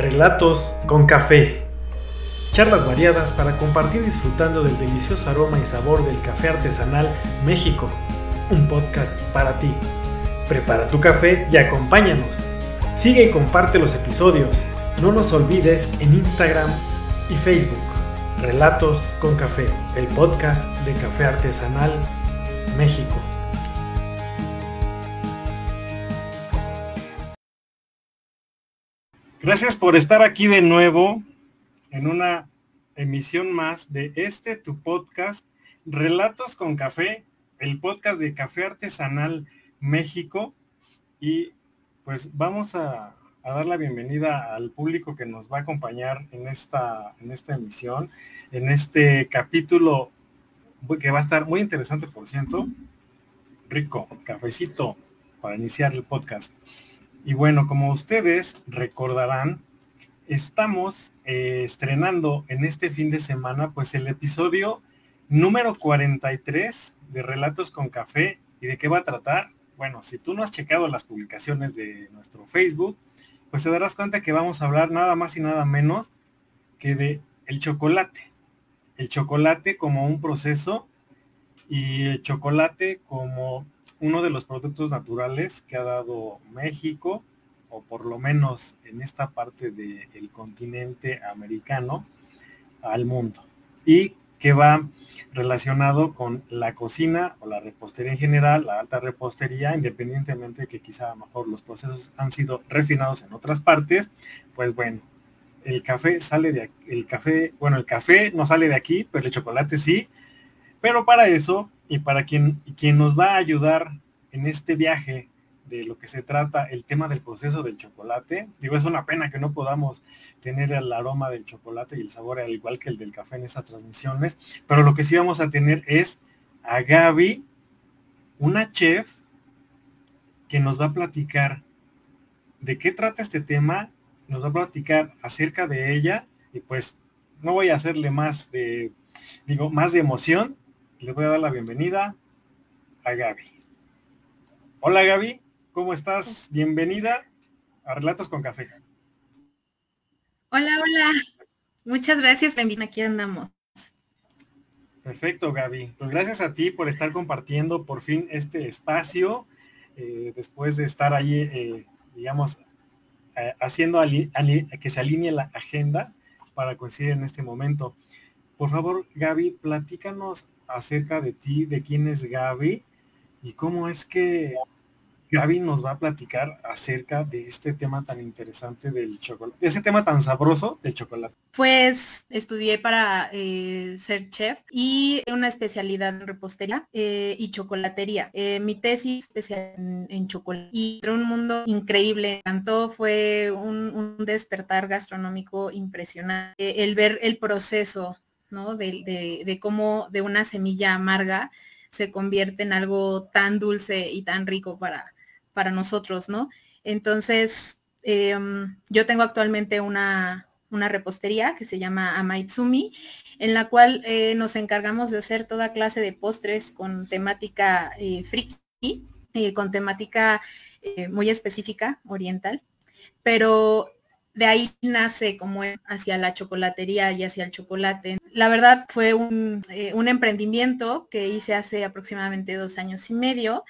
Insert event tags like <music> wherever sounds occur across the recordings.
Relatos con café. Charlas variadas para compartir disfrutando del delicioso aroma y sabor del café artesanal México. Un podcast para ti. Prepara tu café y acompáñanos. Sigue y comparte los episodios. No nos olvides en Instagram y Facebook. Relatos con café, el podcast de café artesanal México. Gracias por estar aquí de nuevo en una emisión más de este tu podcast, Relatos con Café, el podcast de Café Artesanal México. Y pues vamos a, dar la bienvenida al público que nos va a acompañar en esta, en esta emisión, en este capítulo que va a estar muy interesante, por cierto. Rico, cafecito para iniciar el podcast. Y bueno, como ustedes recordarán, estamos eh, estrenando en este fin de semana pues el episodio número 43 de Relatos con Café. ¿Y de qué va a tratar? Bueno, si tú no has checado las publicaciones de nuestro Facebook, pues te darás cuenta que vamos a hablar nada más y nada menos que de el chocolate. El chocolate como un proceso y el chocolate como uno de los productos naturales que ha dado México, o por lo menos en esta parte del continente americano, al mundo. Y que va relacionado con la cocina o la repostería en general, la alta repostería, independientemente de que quizá a lo mejor los procesos han sido refinados en otras partes, pues bueno, el café sale de aquí, el café, bueno, el café no sale de aquí, pero el chocolate sí, pero para eso y para quien, quien nos va a ayudar en este viaje de lo que se trata el tema del proceso del chocolate. Digo, es una pena que no podamos tener el aroma del chocolate y el sabor al igual que el del café en esas transmisiones, pero lo que sí vamos a tener es a Gaby, una chef que nos va a platicar de qué trata este tema, nos va a platicar acerca de ella y pues no voy a hacerle más de, digo, más de emoción. Le voy a dar la bienvenida a Gaby. Hola Gaby, ¿cómo estás? Bienvenida a Relatos con Café. Hola, hola. Muchas gracias, bienvenida, aquí andamos. Perfecto, Gaby. Pues gracias a ti por estar compartiendo por fin este espacio, eh, después de estar ahí, eh, digamos, eh, haciendo que se alinee la agenda para coincidir en este momento. Por favor, Gaby, platícanos acerca de ti, de quién es Gaby y cómo es que Gaby nos va a platicar acerca de este tema tan interesante del chocolate, ese tema tan sabroso del chocolate. Pues estudié para eh, ser chef y una especialidad en repostería eh, y chocolatería. Eh, mi tesis especial en, chocolate y un mundo increíble. Tanto fue un, despertar gastronómico impresionante. el ver el proceso ¿no? de, cómo de una semilla amarga se convierte en algo tan dulce y tan rico para, para nosotros, ¿no? Entonces, em, yo tengo actualmente una, repostería que se llama Amaitsumi, en la cual eh, nos encargamos de hacer toda clase de postres con temática eh, friki, eh, con temática muy específica, oriental, pero de ahí nace como hacia la chocolatería y hacia el chocolate. La verdad fue un, un, emprendimiento que hice hace aproximadamente dos años y medio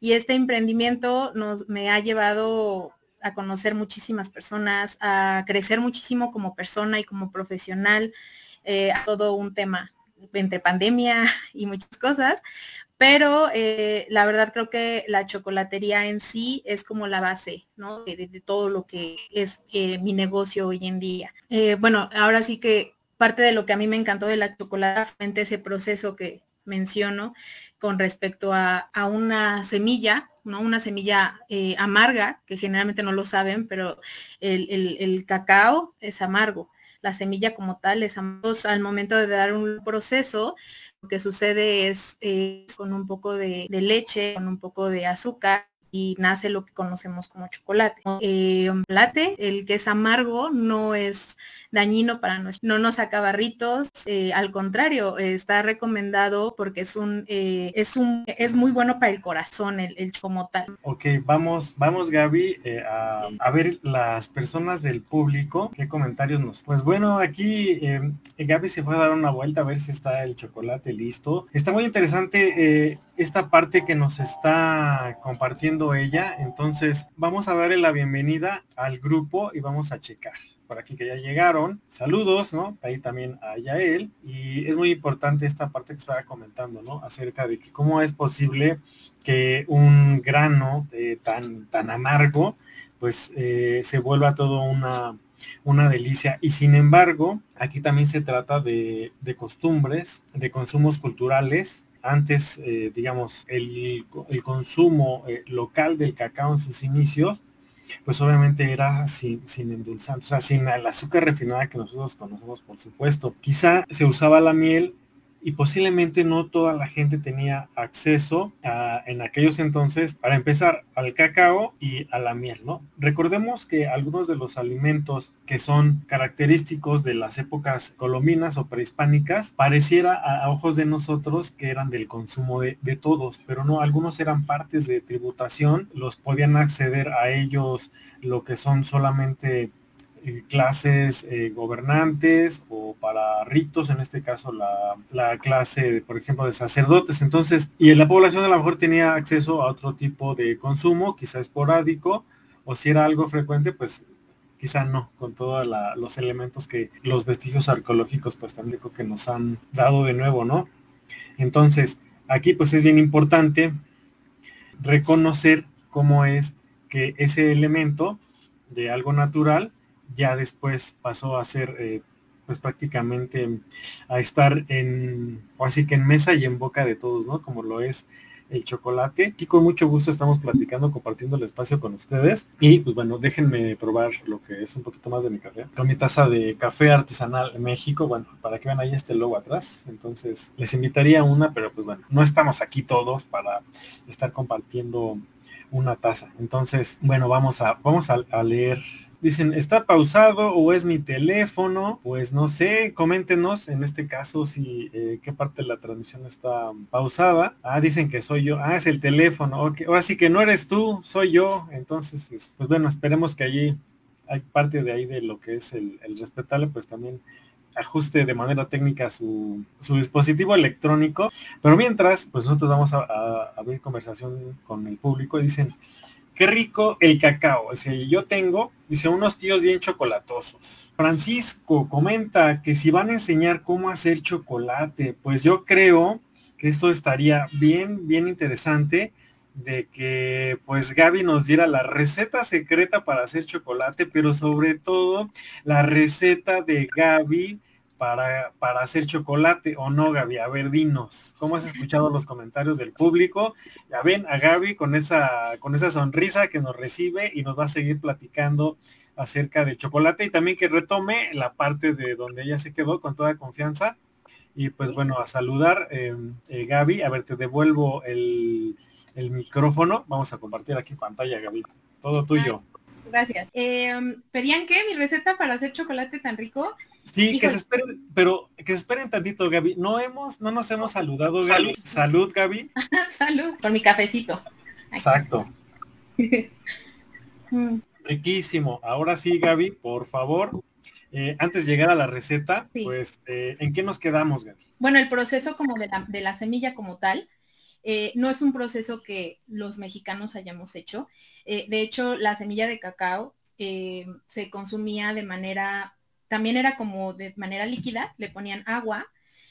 y este emprendimiento nos, me ha llevado a conocer muchísimas personas, a crecer muchísimo como persona y como profesional, eh, a todo un tema entre pandemia <laughs> y muchas cosas, pero eh, la verdad creo que la chocolatería en sí es como la base. De, todo lo que es eh, mi negocio hoy en día. bueno, ahora sí que parte de lo que a mí me encantó de la chocolate, ese proceso que menciono, con respecto a, una semilla, ¿no? Una semilla eh, amarga, que generalmente no lo saben, pero el, cacao es amargo. La semilla como tal es amargo. Al momento de dar un proceso, lo que sucede es con un poco de, leche, con un poco de azúcar, y nace lo que conocemos como chocolate. Eh, chocolate, el que es amargo, no es dañino para nosotros. No nos saca barritos, eh, al contrario, está recomendado porque es un, eh, es un, es muy bueno para el corazón el, el como tal. Ok, vamos, vamos Gaby eh, a, a, ver las personas del público, qué comentarios nos. Pues bueno, aquí Gaby se fue a dar una vuelta a ver si está el chocolate listo. Está muy interesante esta parte que nos está compartiendo ella. Entonces vamos a darle la bienvenida al grupo y vamos a checar por aquí que ya llegaron. Saludos, ¿no? Ahí también a Yael. Y es muy importante esta parte que estaba comentando, ¿no? Acerca de que cómo es posible que un grano eh, tan, tan amargo, pues eh, se vuelva todo una, una delicia. Y sin embargo, aquí también se trata de, de costumbres, de consumos culturales. Antes, eh, digamos, el, el consumo local del cacao en sus inicios, pues obviamente era sin, sin endulzante, o sea, sin el azúcar refinada que nosotros conocemos, por supuesto. Quizá se usaba la miel y posiblemente no toda la gente tenía acceso en aquellos entonces, para empezar, al cacao y a la miel, ¿no? Recordemos que algunos de los alimentos que son característicos de las épocas colombinas o prehispánicas, pareciera a, ojos de nosotros que eran del consumo de todos, pero no, algunos eran partes de tributación, los podían acceder a ellos lo que son solamente eh, clases eh, gobernantes o para ritos, en este caso la, la, clase, por ejemplo, de sacerdotes. Entonces, y la población a lo mejor tenía acceso a otro tipo de consumo, quizá esporádico, o si era algo frecuente, pues quizá no, con todos los elementos que los vestigios arqueológicos pues también que nos han dado de nuevo, ¿no? Entonces, aquí pues es bien importante reconocer cómo es que ese elemento de algo natural ya después pasó a ser eh, pues prácticamente a estar en, o así que en mesa y en boca de todos, ¿no? Como lo es el chocolate. Aquí con mucho gusto estamos platicando, compartiendo el espacio con ustedes. Y pues bueno, déjenme probar lo que es un poquito más de mi café. Con mi taza de café artesanal México, bueno, para que vean ahí este logo atrás. Entonces, les invitaría una, pero pues bueno, no estamos aquí todos para estar compartiendo una taza. Entonces, bueno, vamos a, vamos a leer Dicen, ¿está pausado o es mi teléfono? Pues no sé, coméntenos en este caso si eh, qué parte de la transmisión está pausada. Ah, dicen que soy yo. Ah, es el teléfono. Okay. Así que no eres tú, soy yo. Entonces, pues bueno, esperemos que allí hay parte de ahí de lo que es el, respetable, pues también ajuste de manera técnica su, su, dispositivo electrónico. Pero mientras, pues nosotros vamos a, a abrir conversación con el público. Dicen, Qué rico el cacao. Dice, yo tengo, dice, unos tíos bien chocolatosos. Francisco comenta que si van a enseñar cómo hacer chocolate, pues yo creo que esto estaría bien, bien interesante de que pues Gaby nos diera la receta secreta para hacer chocolate, pero sobre todo la receta de Gaby para, para hacer chocolate o no, Gaby? A ver, dinos, ¿cómo has escuchado los comentarios del público? Ya ven a Gaby con esa, con esa sonrisa que nos recibe y nos va a seguir platicando acerca del chocolate y también que retome la parte de donde ella se quedó con toda confianza. Y pues bueno, a saludar, em, eh, Gaby. A ver, te devuelvo el, el, micrófono. Vamos a compartir aquí pantalla, Gaby. Todo tuyo. Gracias. Em, ¿Pedían qué? ¿Mi receta para hacer chocolate tan rico? Sí, que se esperen, pero que se esperen tantito, Gaby. No hemos, no nos hemos saludado, Gaby. Salud, Gaby. <laughs> Salud, con mi cafecito. Exacto. <laughs> Mm. Riquísimo. Ahora sí, Gaby, por favor. Eh, antes de llegar a la receta, pues, eh, ¿en qué nos quedamos, Gaby? Bueno, el proceso como de la, de la semilla como tal, eh, no es un proceso que los mexicanos hayamos hecho. de hecho, la semilla de cacao se consumía de manera también era como de manera líquida, le ponían agua,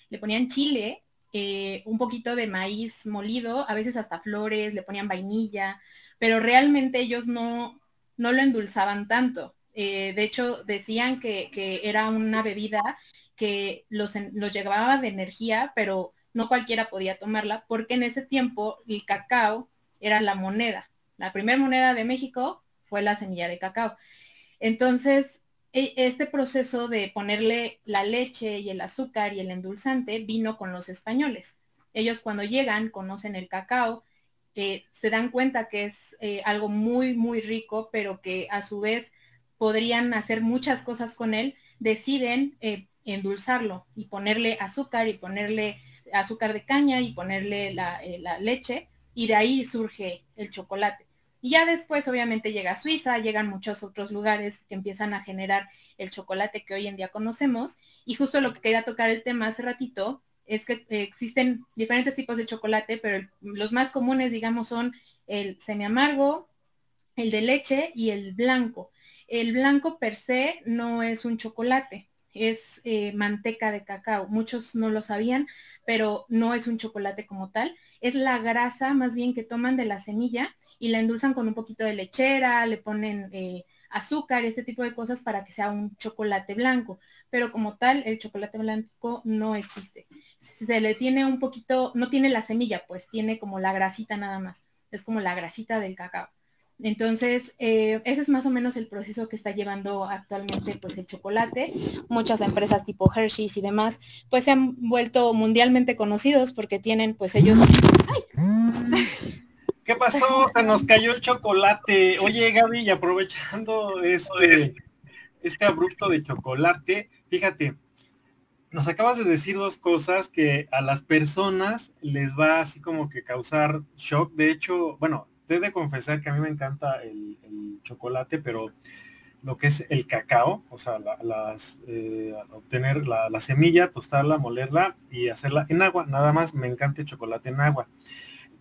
le ponían chile, eh, un poquito de maíz molido, a veces hasta flores, le ponían vainilla, pero realmente ellos no, no lo endulzaban tanto. Eh, de hecho, decían que, era una bebida que los, los llevaba de energía, pero no cualquiera podía tomarla, porque en ese tiempo el cacao era la moneda. La primera moneda de México fue la semilla de cacao. Entonces, este proceso de ponerle la leche y el azúcar y el endulzante vino con los españoles. Ellos cuando llegan conocen el cacao, eh, se dan cuenta que es eh, algo muy, muy rico, pero que a su vez podrían hacer muchas cosas con él, deciden eh, endulzarlo y ponerle azúcar y ponerle azúcar de caña y ponerle la leche y de ahí surge el chocolate. Y ya después obviamente llega a Suiza, llegan muchos otros lugares que empiezan a generar el chocolate que hoy en día conocemos. Y justo lo que quería tocar el tema hace ratito es que eh, existen diferentes tipos de chocolate, pero los más comunes, digamos, son el semi amargo, el de leche y el blanco. El blanco per se no es un chocolate, es eh, manteca de cacao. Muchos no lo sabían, pero no es un chocolate como tal. Es la grasa más bien que toman de la semilla y la endulzan con un poquito de lechera, le ponen eh, azúcar, ese tipo de cosas para que sea un chocolate blanco. Pero como tal, el chocolate blanco no existe. Se le tiene un poquito, no tiene la semilla, pues tiene como la grasita nada más. Es como la grasita del cacao. Entonces, eh, ese es más o menos el proceso que está llevando actualmente pues el chocolate. Muchas empresas tipo Hershey's y demás, pues se han vuelto mundialmente conocidos porque tienen pues ellos... ¡Ay! <laughs> ¿Qué pasó? Se nos cayó el chocolate. Oye, Gaby, y aprovechando este, este abrupto de chocolate, fíjate, nos acabas de decir dos cosas que a las personas les va así como que causar shock. De hecho, bueno, te de confesar que a mí me encanta el, chocolate, pero lo que es el cacao, o sea, las, eh, obtener la, la, semilla, tostarla, molerla y hacerla en agua. Nada más me encanta el chocolate en agua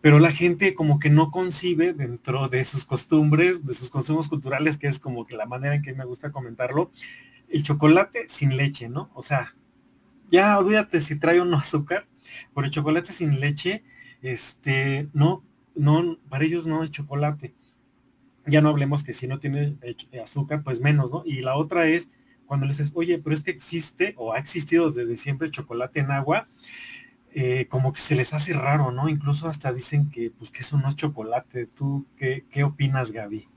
pero la gente como que no concibe dentro de sus costumbres, de sus consumos culturales, que es como que la manera en que me gusta comentarlo, el chocolate sin leche, ¿no? O sea, ya olvídate si trae o no <laughs> azúcar, pero el chocolate sin leche, este, no, no, para ellos no es chocolate. Ya no hablemos que si no tiene azúcar, pues menos, ¿no? Y la otra es cuando le dices, oye, pero es que existe o ha existido desde siempre chocolate en agua, eh, como que se les hace raro, ¿no? Incluso hasta dicen que, pues, que eso no es chocolate. ¿Tú qué, qué opinas, Gaby?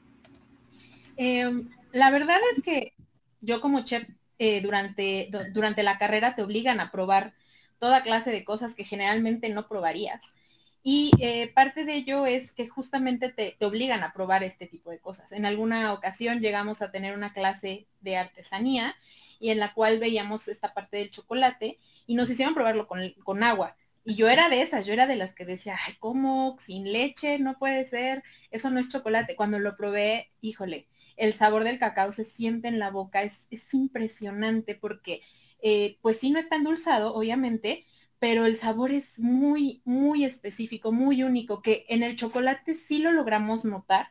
Em, la verdad es que yo como chef eh, durante, durante la carrera te obligan a probar toda clase de cosas que generalmente no probarías. Y eh, parte de ello es que justamente te, te, obligan a probar este tipo de cosas. En alguna ocasión llegamos a tener una clase de artesanía y en la cual veíamos esta parte del chocolate y nos hicieron probarlo con, agua. Y yo era de esas, yo era de las que decía, ay, ¿cómo? Sin leche, no puede ser, eso no es chocolate. Cuando lo probé, híjole, el sabor del cacao se siente en la boca, es, impresionante porque, eh, pues sí no está endulzado, obviamente, pero el sabor es muy, muy específico, muy único, que en el chocolate sí lo logramos notar,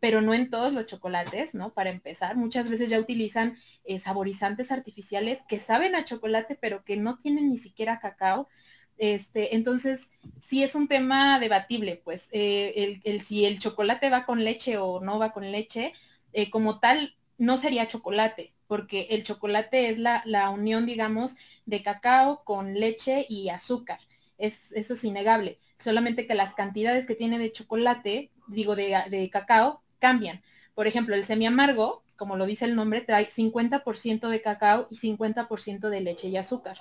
pero no en todos los chocolates, ¿no? Para empezar, muchas veces ya utilizan eh, saborizantes artificiales que saben a chocolate, pero que no tienen ni siquiera cacao. Este, entonces, sí es un tema debatible, pues, eh, el, si el chocolate va con leche o no va con leche, eh, como tal, no sería chocolate, porque el chocolate es la, la, unión, digamos, de cacao con leche y azúcar. Es, eso es innegable. Solamente que las cantidades que tiene de chocolate, digo, de, de cacao, cambian. Por ejemplo, el semi amargo, como lo dice el nombre, trae 50% de cacao y 50% de leche y azúcar.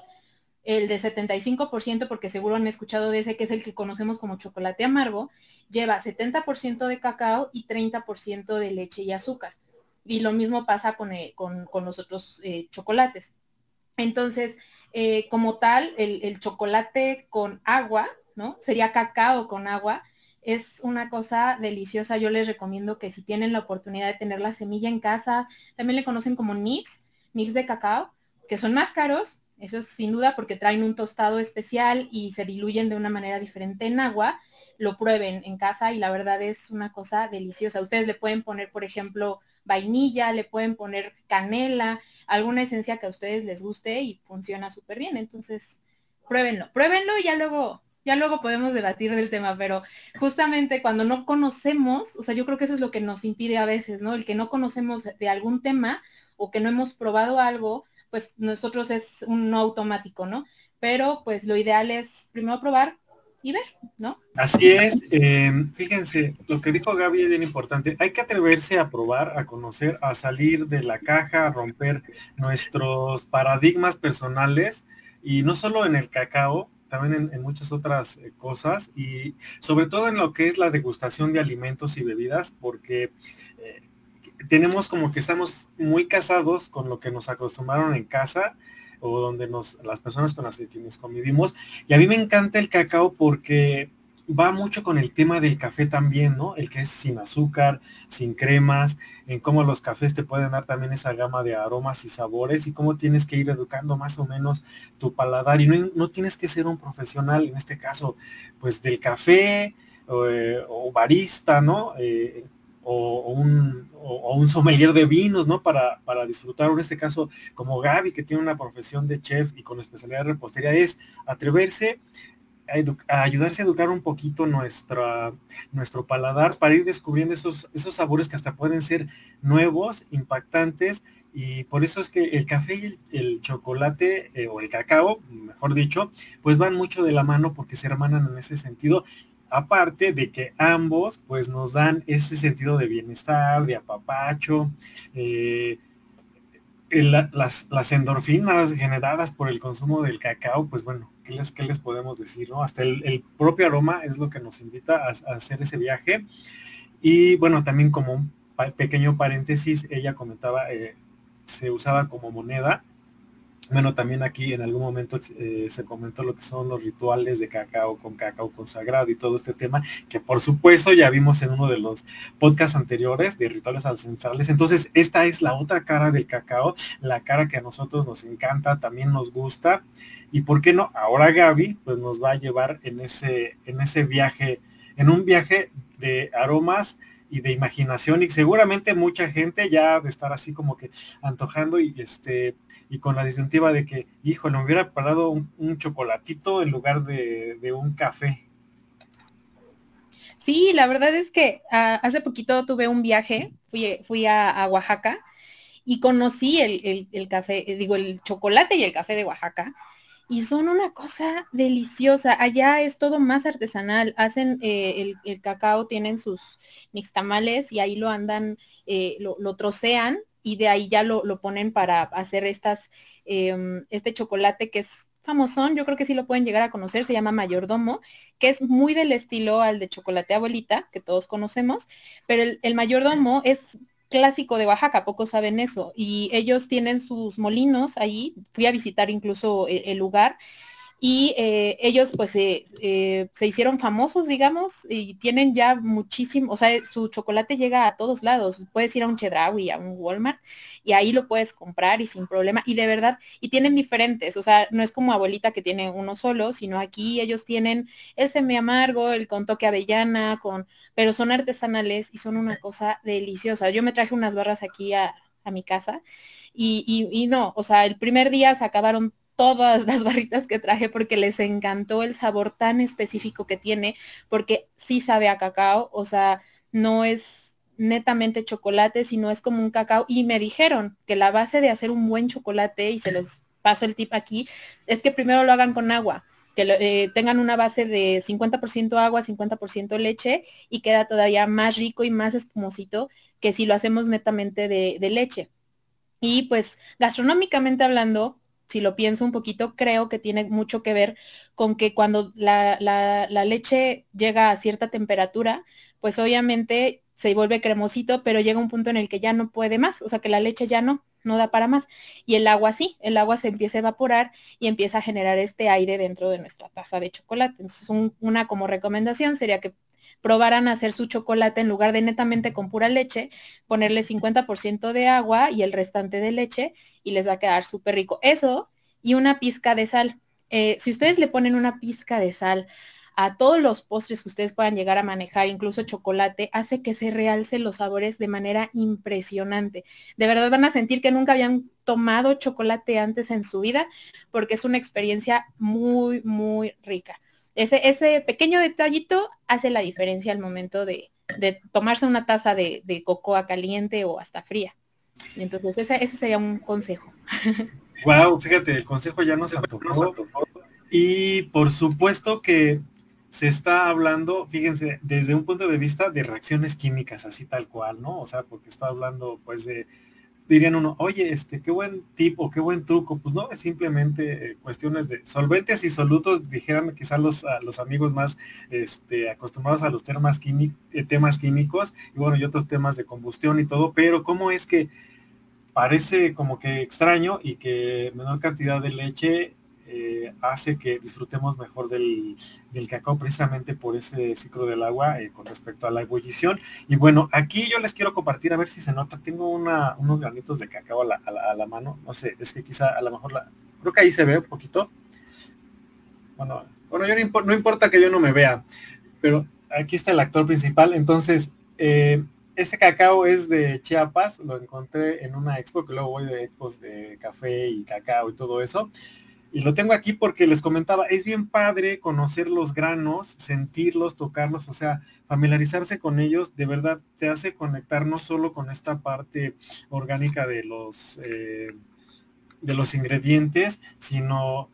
El de 75%, porque seguro han escuchado de ese, que es el que conocemos como chocolate amargo, lleva 70% de cacao y 30% de leche y azúcar. Y lo mismo pasa con, eh, los otros eh, chocolates. Entonces, eh, como tal, el, el chocolate con agua, ¿no? Sería cacao con agua, es una cosa deliciosa. Yo les recomiendo que si tienen la oportunidad de tener la semilla en casa, también le conocen como nips, nips de cacao, que son más caros, eso es sin duda porque traen un tostado especial y se diluyen de una manera diferente en agua. Lo prueben en casa y la verdad es una cosa deliciosa. Ustedes le pueden poner, por ejemplo, vainilla, le pueden poner canela, alguna esencia que a ustedes les guste y funciona súper bien. Entonces, pruébenlo, pruébenlo y ya luego ya luego podemos debatir del tema, pero justamente cuando no conocemos, o sea, yo creo que eso es lo que nos impide a veces, ¿no? El que no conocemos de algún tema o que no hemos probado algo, pues nosotros es un no automático, ¿no? Pero pues lo ideal es primero probar y ver, ¿no? Así es. Eh, fíjense, lo que dijo Gaby es bien importante. Hay que atreverse a probar, a conocer, a salir de la caja, a romper nuestros paradigmas personales y no solo en el cacao, también en, muchas otras eh, cosas y sobre todo en lo que es la degustación de alimentos y bebidas, porque eh, tenemos como que estamos muy casados con lo que nos acostumbraron en casa o donde nos, las personas con las que nos convivimos. Y a mí me encanta el cacao porque va mucho con el tema del café también, ¿no? El que es sin azúcar, sin cremas, en cómo los cafés te pueden dar también esa gama de aromas y sabores y cómo tienes que ir educando más o menos tu paladar. Y no, tienes que ser un profesional, en este caso, pues del café o, eh, barista, ¿no? Eh, o, un, o, sommelier de vinos, ¿no? Para, para disfrutar, en este caso, como Gaby, que tiene una profesión de chef y con especialidad de repostería, es atreverse a, ayudarse a educar un poquito nuestra, nuestro paladar para ir descubriendo esos, esos sabores que hasta pueden ser nuevos, impactantes, y por eso es que el café y el, chocolate, eh, o el cacao, mejor dicho, pues van mucho de la mano porque se hermanan en ese sentido. Aparte de que ambos pues nos dan ese sentido de bienestar, de apapacho, eh, las, endorfinas generadas por el consumo del cacao, pues bueno, ¿qué les, qué les podemos decir? ¿no? Hasta el, propio aroma es lo que nos invita a, hacer ese viaje. Y bueno, también como un pequeño paréntesis, ella comentaba, eh, se usaba como moneda bueno, también aquí en algún momento eh, se comentó lo que son los rituales de cacao con cacao consagrado y todo este tema, que por supuesto ya vimos en uno de los podcasts anteriores de rituales ancestrales. Entonces, esta es la otra cara del cacao, la cara que a nosotros nos encanta, también nos gusta. Y por qué no, ahora Gaby pues nos va a llevar en ese, en ese viaje, en un viaje de aromas y de imaginación y seguramente mucha gente ya de estar así como que antojando y este y con la disyuntiva de que, hijo, me hubiera parado un, chocolatito en lugar de, un café. Sí, la verdad es que ah, hace poquito tuve un viaje, fui, fui a, Oaxaca y conocí el, el, café, digo, el chocolate y el café de Oaxaca y son una cosa deliciosa. Allá es todo más artesanal. Hacen eh, el, cacao, tienen sus nixtamales y ahí lo andan, eh, lo, trocean y de ahí ya lo, ponen para hacer estas, em, este chocolate que es famosón, yo creo que sí lo pueden llegar a conocer, se llama mayordomo, que es muy del estilo al de chocolate abuelita, que todos conocemos, pero el, el mayordomo es clásico de Oaxaca, pocos saben eso, y ellos tienen sus molinos ahí, fui a visitar incluso el, el lugar y eh, ellos pues eh, se hicieron famosos, digamos, y tienen ya muchísimo, o sea, su chocolate llega a todos lados, puedes ir a un Chedraui, a un Walmart, y ahí lo puedes comprar y sin problema, y de verdad, y tienen diferentes, o sea, no es como abuelita que tiene uno solo, sino aquí ellos tienen el semi amargo, el con toque avellana, con, pero son artesanales y son una cosa deliciosa. Yo me traje unas barras aquí a, mi casa y, y, y no, o sea, el primer día se acabaron todas las barritas que traje porque les encantó el sabor tan específico que tiene, porque sí sabe a cacao, o sea, no es netamente chocolate, sino es como un cacao. Y me dijeron que la base de hacer un buen chocolate, y se los paso el tip aquí, es que primero lo hagan con agua que eh, tengan una base de 50% agua, 50% leche y queda todavía más rico y más espumosito que si lo hacemos netamente de, de leche. Y pues gastronómicamente hablando, si lo pienso un poquito, creo que tiene mucho que ver con que cuando la, leche llega a cierta temperatura, pues obviamente se vuelve cremosito, pero llega un punto en el que ya no puede más, o sea que la leche ya no, no da para más. Y el agua sí, el agua se empieza a evaporar y empieza a generar este aire dentro de nuestra taza de chocolate. Entonces, una como recomendación sería que probaran hacer su chocolate en lugar de netamente con pura leche, ponerle 50% de agua y el restante de leche y les va a quedar súper rico. Eso y una pizca de sal. Eh, si ustedes le ponen una pizca de sal a todos los postres que ustedes puedan llegar a manejar, incluso chocolate, hace que se realcen los sabores de manera impresionante. De verdad van a sentir que nunca habían tomado chocolate antes en su vida, porque es una experiencia muy, muy rica. Ese, ese pequeño detallito hace la diferencia al momento de, tomarse una taza de, cocoa caliente o hasta fría. Entonces ese, ese sería un consejo. <laughs> Wow, fíjate, el consejo ya nos antojó. Y por supuesto que se está hablando, fíjense, desde un punto de vista de reacciones químicas, así tal cual, ¿no? O sea, porque está hablando pues de dirían uno, oye, este, qué buen tipo, qué buen truco. Pues no, es simplemente eh, cuestiones de solventes y solutos, dijeran quizás los, los amigos más este, acostumbrados a los temas, eh, temas químicos y bueno, y otros temas de combustión y todo, pero cómo es que parece como que extraño y que menor cantidad de leche eh, hace que disfrutemos mejor del, cacao precisamente por ese ciclo del agua eh, con respecto a la ebullición. Y bueno, aquí yo les quiero compartir a ver si se nota. Tengo una, unos granitos de cacao a la, mano. No sé, es que quizá a lo mejor la... Creo que ahí se ve un poquito. Bueno, bueno, yo no, importa que yo no me vea, pero aquí está el actor principal. Entonces, eh, este cacao es de Chiapas, lo encontré en una expo, que luego voy de expos de café y cacao y todo eso. Y lo tengo aquí porque les comentaba, es bien padre conocer los granos, sentirlos, tocarlos, o sea, familiarizarse con ellos, de verdad te hace conectar no solo con esta parte orgánica de los, eh, de los ingredientes, sino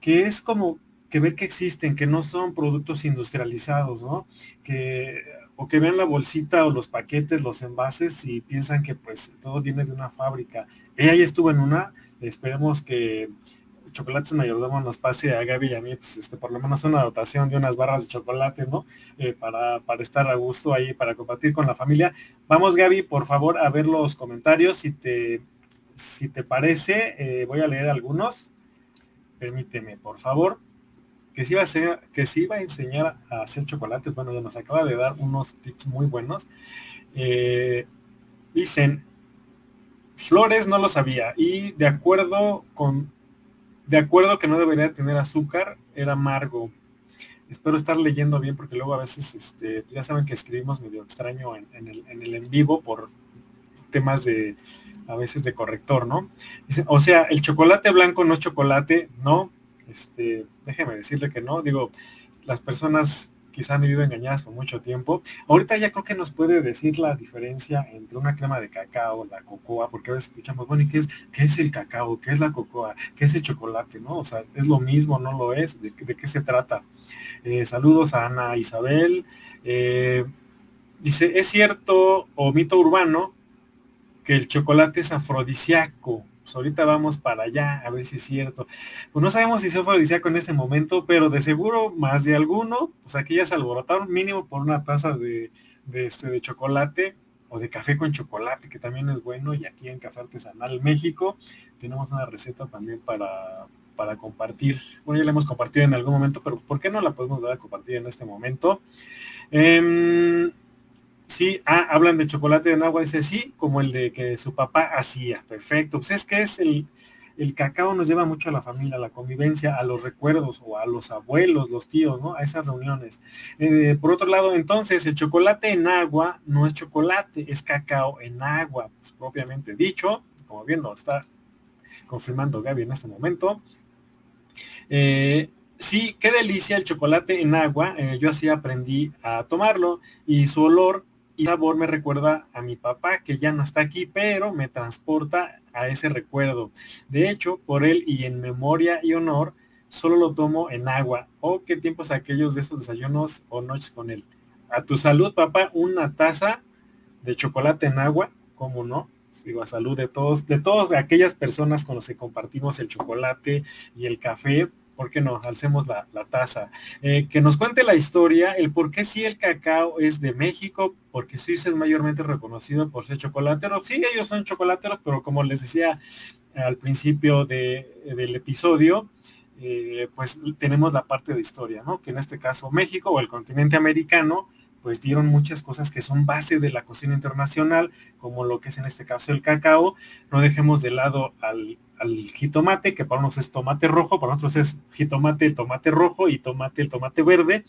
que es como que ver que existen, que no son productos industrializados, ¿no? Que, o que vean la bolsita o los paquetes, los envases y piensan que pues todo viene de una fábrica. Ella ya estuvo en una, esperemos que Chocolates Mayordomo nos pase a Gaby y a mí, pues este, por lo menos una dotación de unas barras de chocolate, ¿no? Eh, para, para estar a gusto ahí, para compartir con la familia. Vamos, Gaby, por favor, a ver los comentarios. Si te, si te parece, eh, voy a leer algunos. Permíteme, por favor. Que si, iba a ser, que si iba a enseñar a hacer chocolates, bueno, ya nos acaba de dar unos tips muy buenos. Eh, dicen, Flores no lo sabía y de acuerdo con de acuerdo que no debería tener azúcar, era amargo. Espero estar leyendo bien porque luego a veces, este, ya saben que escribimos medio extraño en, el, en vivo por temas de, a veces de corrector, ¿no? o sea, el chocolate blanco no es chocolate, no. Este, déjeme decirle que no. Digo, las personas quizá han vivido engañadas por mucho tiempo. Ahorita ya creo que nos puede decir la diferencia entre una crema de cacao, la cocoa, porque a veces escuchamos, bueno, ¿y qué es, qué es el cacao? ¿Qué es la cocoa? ¿Qué es el chocolate? ¿No? O sea, es lo mismo, no lo es. ¿De, qué se trata? Eh, saludos a Ana Isabel. Eh, dice, ¿es cierto o mito urbano que el chocolate es afrodisíaco? Pues ahorita vamos para allá, a ver si es cierto. Pues no sabemos si se afrodisíaco en este momento, pero de seguro más de alguno, pues aquí ya se alborotaron mínimo por una taza de, este, de chocolate o de café con chocolate, que también es bueno, y aquí en Café Artesanal México tenemos una receta también para, para compartir. Bueno, ya la hemos compartido en algún momento, pero ¿por qué no la podemos dar a compartir en este momento? Em, Sí, ah, hablan de chocolate en agua, dice sí, como el de que su papá hacía. Perfecto. Pues es que es el, el cacao nos lleva mucho a la familia, a la convivencia, a los recuerdos o a los abuelos, los tíos, ¿no? A esas reuniones. Eh, por otro lado, entonces, el chocolate en agua no es chocolate, es cacao en agua, pues, propiamente dicho, como bien lo está confirmando Gaby en este momento. Eh, sí, qué delicia el chocolate en agua. Eh, yo así aprendí a tomarlo y su olor y sabor me recuerda a mi papá que ya no está aquí, pero me transporta a ese recuerdo. De hecho, por él y en memoria y honor, solo lo tomo en agua. Oh, qué tiempos aquellos de estos desayunos o noches con él. A tu salud, papá, una taza de chocolate en agua, ¿cómo no? Digo, a salud de todos, de todas aquellas personas con las que compartimos el chocolate y el café, ¿por qué no? Alcemos la, taza. Eh, que nos cuente la historia, el por qué si el cacao es de México, porque Suiza es mayormente reconocido por ser chocolatero. Sí, ellos son chocolateros, pero como les decía al principio del episodio, eh, pues tenemos la parte de historia, ¿no? Que en este caso México o el continente americano, pues dieron muchas cosas que son base de la cocina internacional, como lo que es en este caso el cacao. No dejemos de lado al, al jitomate, que para unos es tomate rojo, para otros es jitomate el tomate rojo y tomate el tomate verde,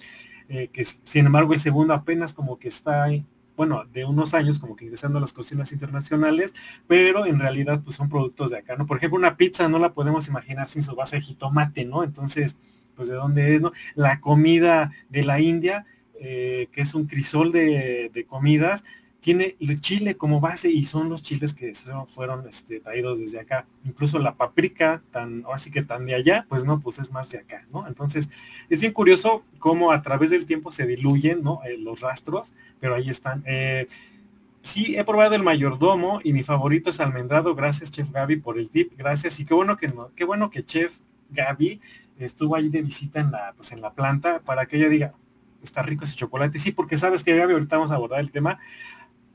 eh, que sin embargo el segundo apenas como que está, bueno, de unos años como que ingresando a las cocinas internacionales, pero en realidad pues son productos de acá, ¿no? Por ejemplo, una pizza no la podemos imaginar sin su base de jitomate, ¿no? Entonces, pues de dónde es, ¿no? La comida de la India, eh, que es un crisol de, de comidas, tiene el chile como base y son los chiles que fueron este, traídos desde acá. Incluso la paprika, tan, ahora sí que tan de allá, pues no, pues es más de acá. Entonces, es bien curioso cómo a través del tiempo se diluyen. Eh, los rastros, pero ahí están. Eh, Sí, he probado el mayordomo y mi favorito es almendrado. Gracias, Chef Gaby, por el tip. Gracias. Y qué bueno que qué bueno que Chef Gaby estuvo ahí de visita en la, pues en la planta para que ella diga, está rico ese chocolate. Sí, porque sabes que Gaby, ahorita vamos a abordar el tema.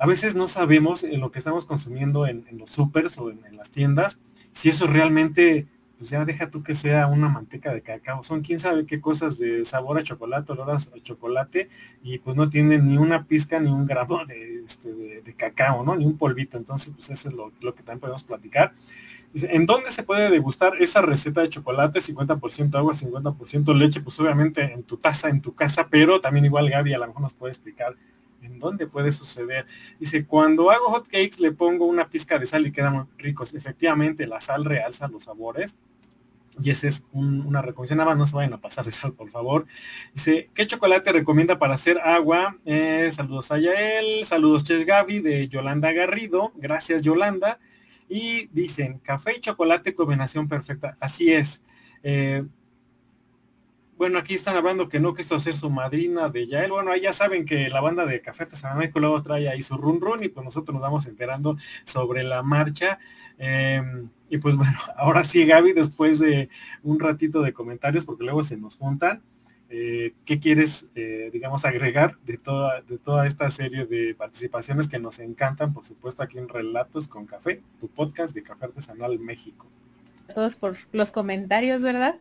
A veces no sabemos lo que estamos consumiendo en, los supers o en, las tiendas, si eso realmente, pues ya deja tú que sea una manteca de cacao. Son quién sabe qué cosas de sabor a chocolate, olor a chocolate, y pues no tienen ni una pizca ni un grado de, este, de, cacao, ¿no? Ni un polvito. Entonces, pues eso es lo, lo que también podemos platicar. ¿En dónde se puede degustar esa receta de chocolate? 50% agua, 50% leche, pues obviamente en tu taza, en tu casa, pero también igual Gaby a lo mejor nos puede explicar en dónde puede suceder. Dice, cuando hago hot cakes le pongo una pizca de sal y quedan ricos. Efectivamente, la sal realza los sabores. Y esa es una recomendación. Nada más no se vayan a pasar de sal, por favor. Dice, ¿qué chocolate recomienda para hacer agua? Eh, saludos a Yael, saludos Ches Gaby de Yolanda Garrido. Gracias, Yolanda y dicen, café y chocolate combinación perfecta. Así es. Eh, bueno, aquí están hablando que no quiso hacer su madrina de Yael. Bueno, ahí ya saben que la banda de Café México luego trae ahí su run run y pues nosotros nos vamos enterando sobre la marcha. Em, y pues bueno, <laughs> ahora sí, Gaby, después de un ratito de comentarios, porque luego se nos juntan, eh, ¿qué quieres, eh, digamos, agregar de toda, de toda esta serie de participaciones que nos encantan, por supuesto, aquí en Relatos con Café, tu podcast de Café Artesanal México? Todos por los comentarios, ¿verdad?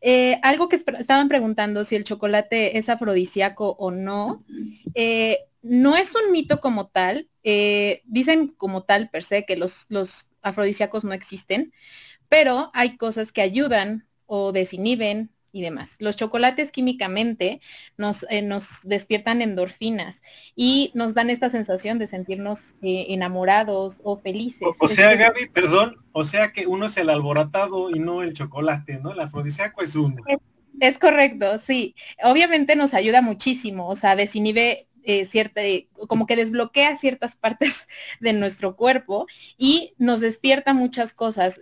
Eh, algo que estaban preguntando si el chocolate es afrodisíaco o no. no es un mito como tal. dicen como tal per se que los, los afrodisíacos no existen, pero hay cosas que ayudan o desinhiben y demás. Los chocolates químicamente nos, eh, nos despiertan endorfinas y nos dan esta sensación de sentirnos eh, enamorados o felices. O, sea, Gaby, perdón, o sea que uno es el alborotado y no el chocolate, ¿no? El afrodisíaco es uno. Es, correcto, sí. Obviamente nos ayuda muchísimo, o sea, desinhibe eh, cierta, como que desbloquea ciertas <laughs> partes de nuestro cuerpo y nos despierta muchas cosas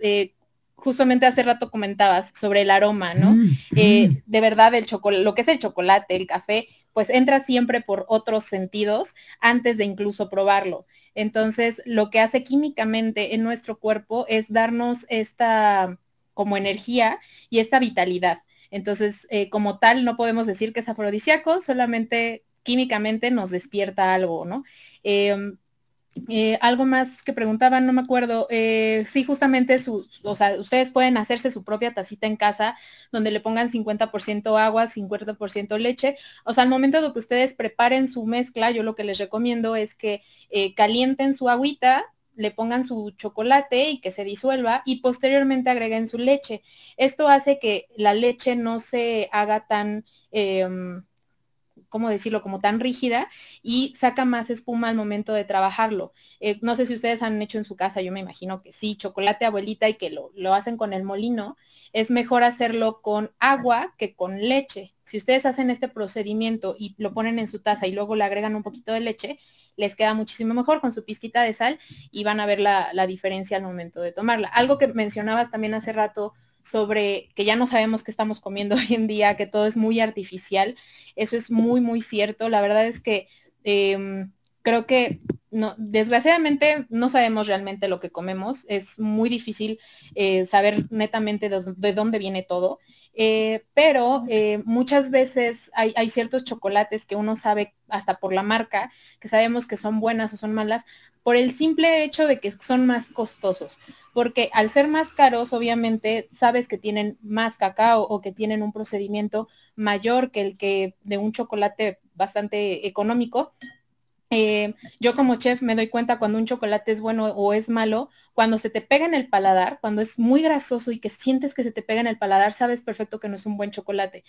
justamente hace rato comentabas sobre el aroma, ¿no? Mm, eh, mm. de verdad, el chocolate, lo que es el chocolate, el café, pues entra siempre por otros sentidos antes de incluso probarlo. Entonces, lo que hace químicamente en nuestro cuerpo es darnos esta como energía y esta vitalidad. Entonces, eh, como tal, no podemos decir que es afrodisíaco, solamente químicamente nos despierta algo, ¿no? Em, eh, algo más que preguntaban, no me acuerdo. Eh, sí, justamente, su, o sea, ustedes pueden hacerse su propia tacita en casa donde le pongan 50% agua, 50% leche. O sea, al momento de que ustedes preparen su mezcla, yo lo que les recomiendo es que eh, calienten su agüita, le pongan su chocolate y que se disuelva y posteriormente agreguen su leche. Esto hace que la leche no se haga tan... ¿cómo decirlo?, como tan rígida y saca más espuma al momento de trabajarlo. Eh, no sé si ustedes han hecho en su casa, yo me imagino que sí, chocolate abuelita y que lo, lo hacen con el molino, es mejor hacerlo con agua que con leche. Si ustedes hacen este procedimiento y lo ponen en su taza y luego le agregan un poquito de leche, les queda muchísimo mejor con su pizquita de sal y van a ver la, la diferencia al momento de tomarla. Algo que mencionabas también hace rato sobre que ya no sabemos qué estamos comiendo <laughs> hoy en día, que todo es muy artificial. Eso es muy, muy cierto. La verdad es que em, creo que no, desgraciadamente no sabemos realmente lo que comemos. Es muy difícil eh, saber netamente de, dónde viene todo. Eh, pero eh, muchas veces hay, hay, ciertos chocolates que uno sabe hasta por la marca, que sabemos que son buenas o son malas, por el simple hecho de que son más costosos. Porque al ser más caros, obviamente, sabes que tienen más cacao o que tienen un procedimiento mayor que el que de un chocolate bastante económico, eh, yo como chef me doy cuenta cuando un chocolate es bueno o es malo, cuando se te pega en el paladar, cuando es muy grasoso y que sientes que se te pega en el paladar, sabes perfecto que no es un buen chocolate.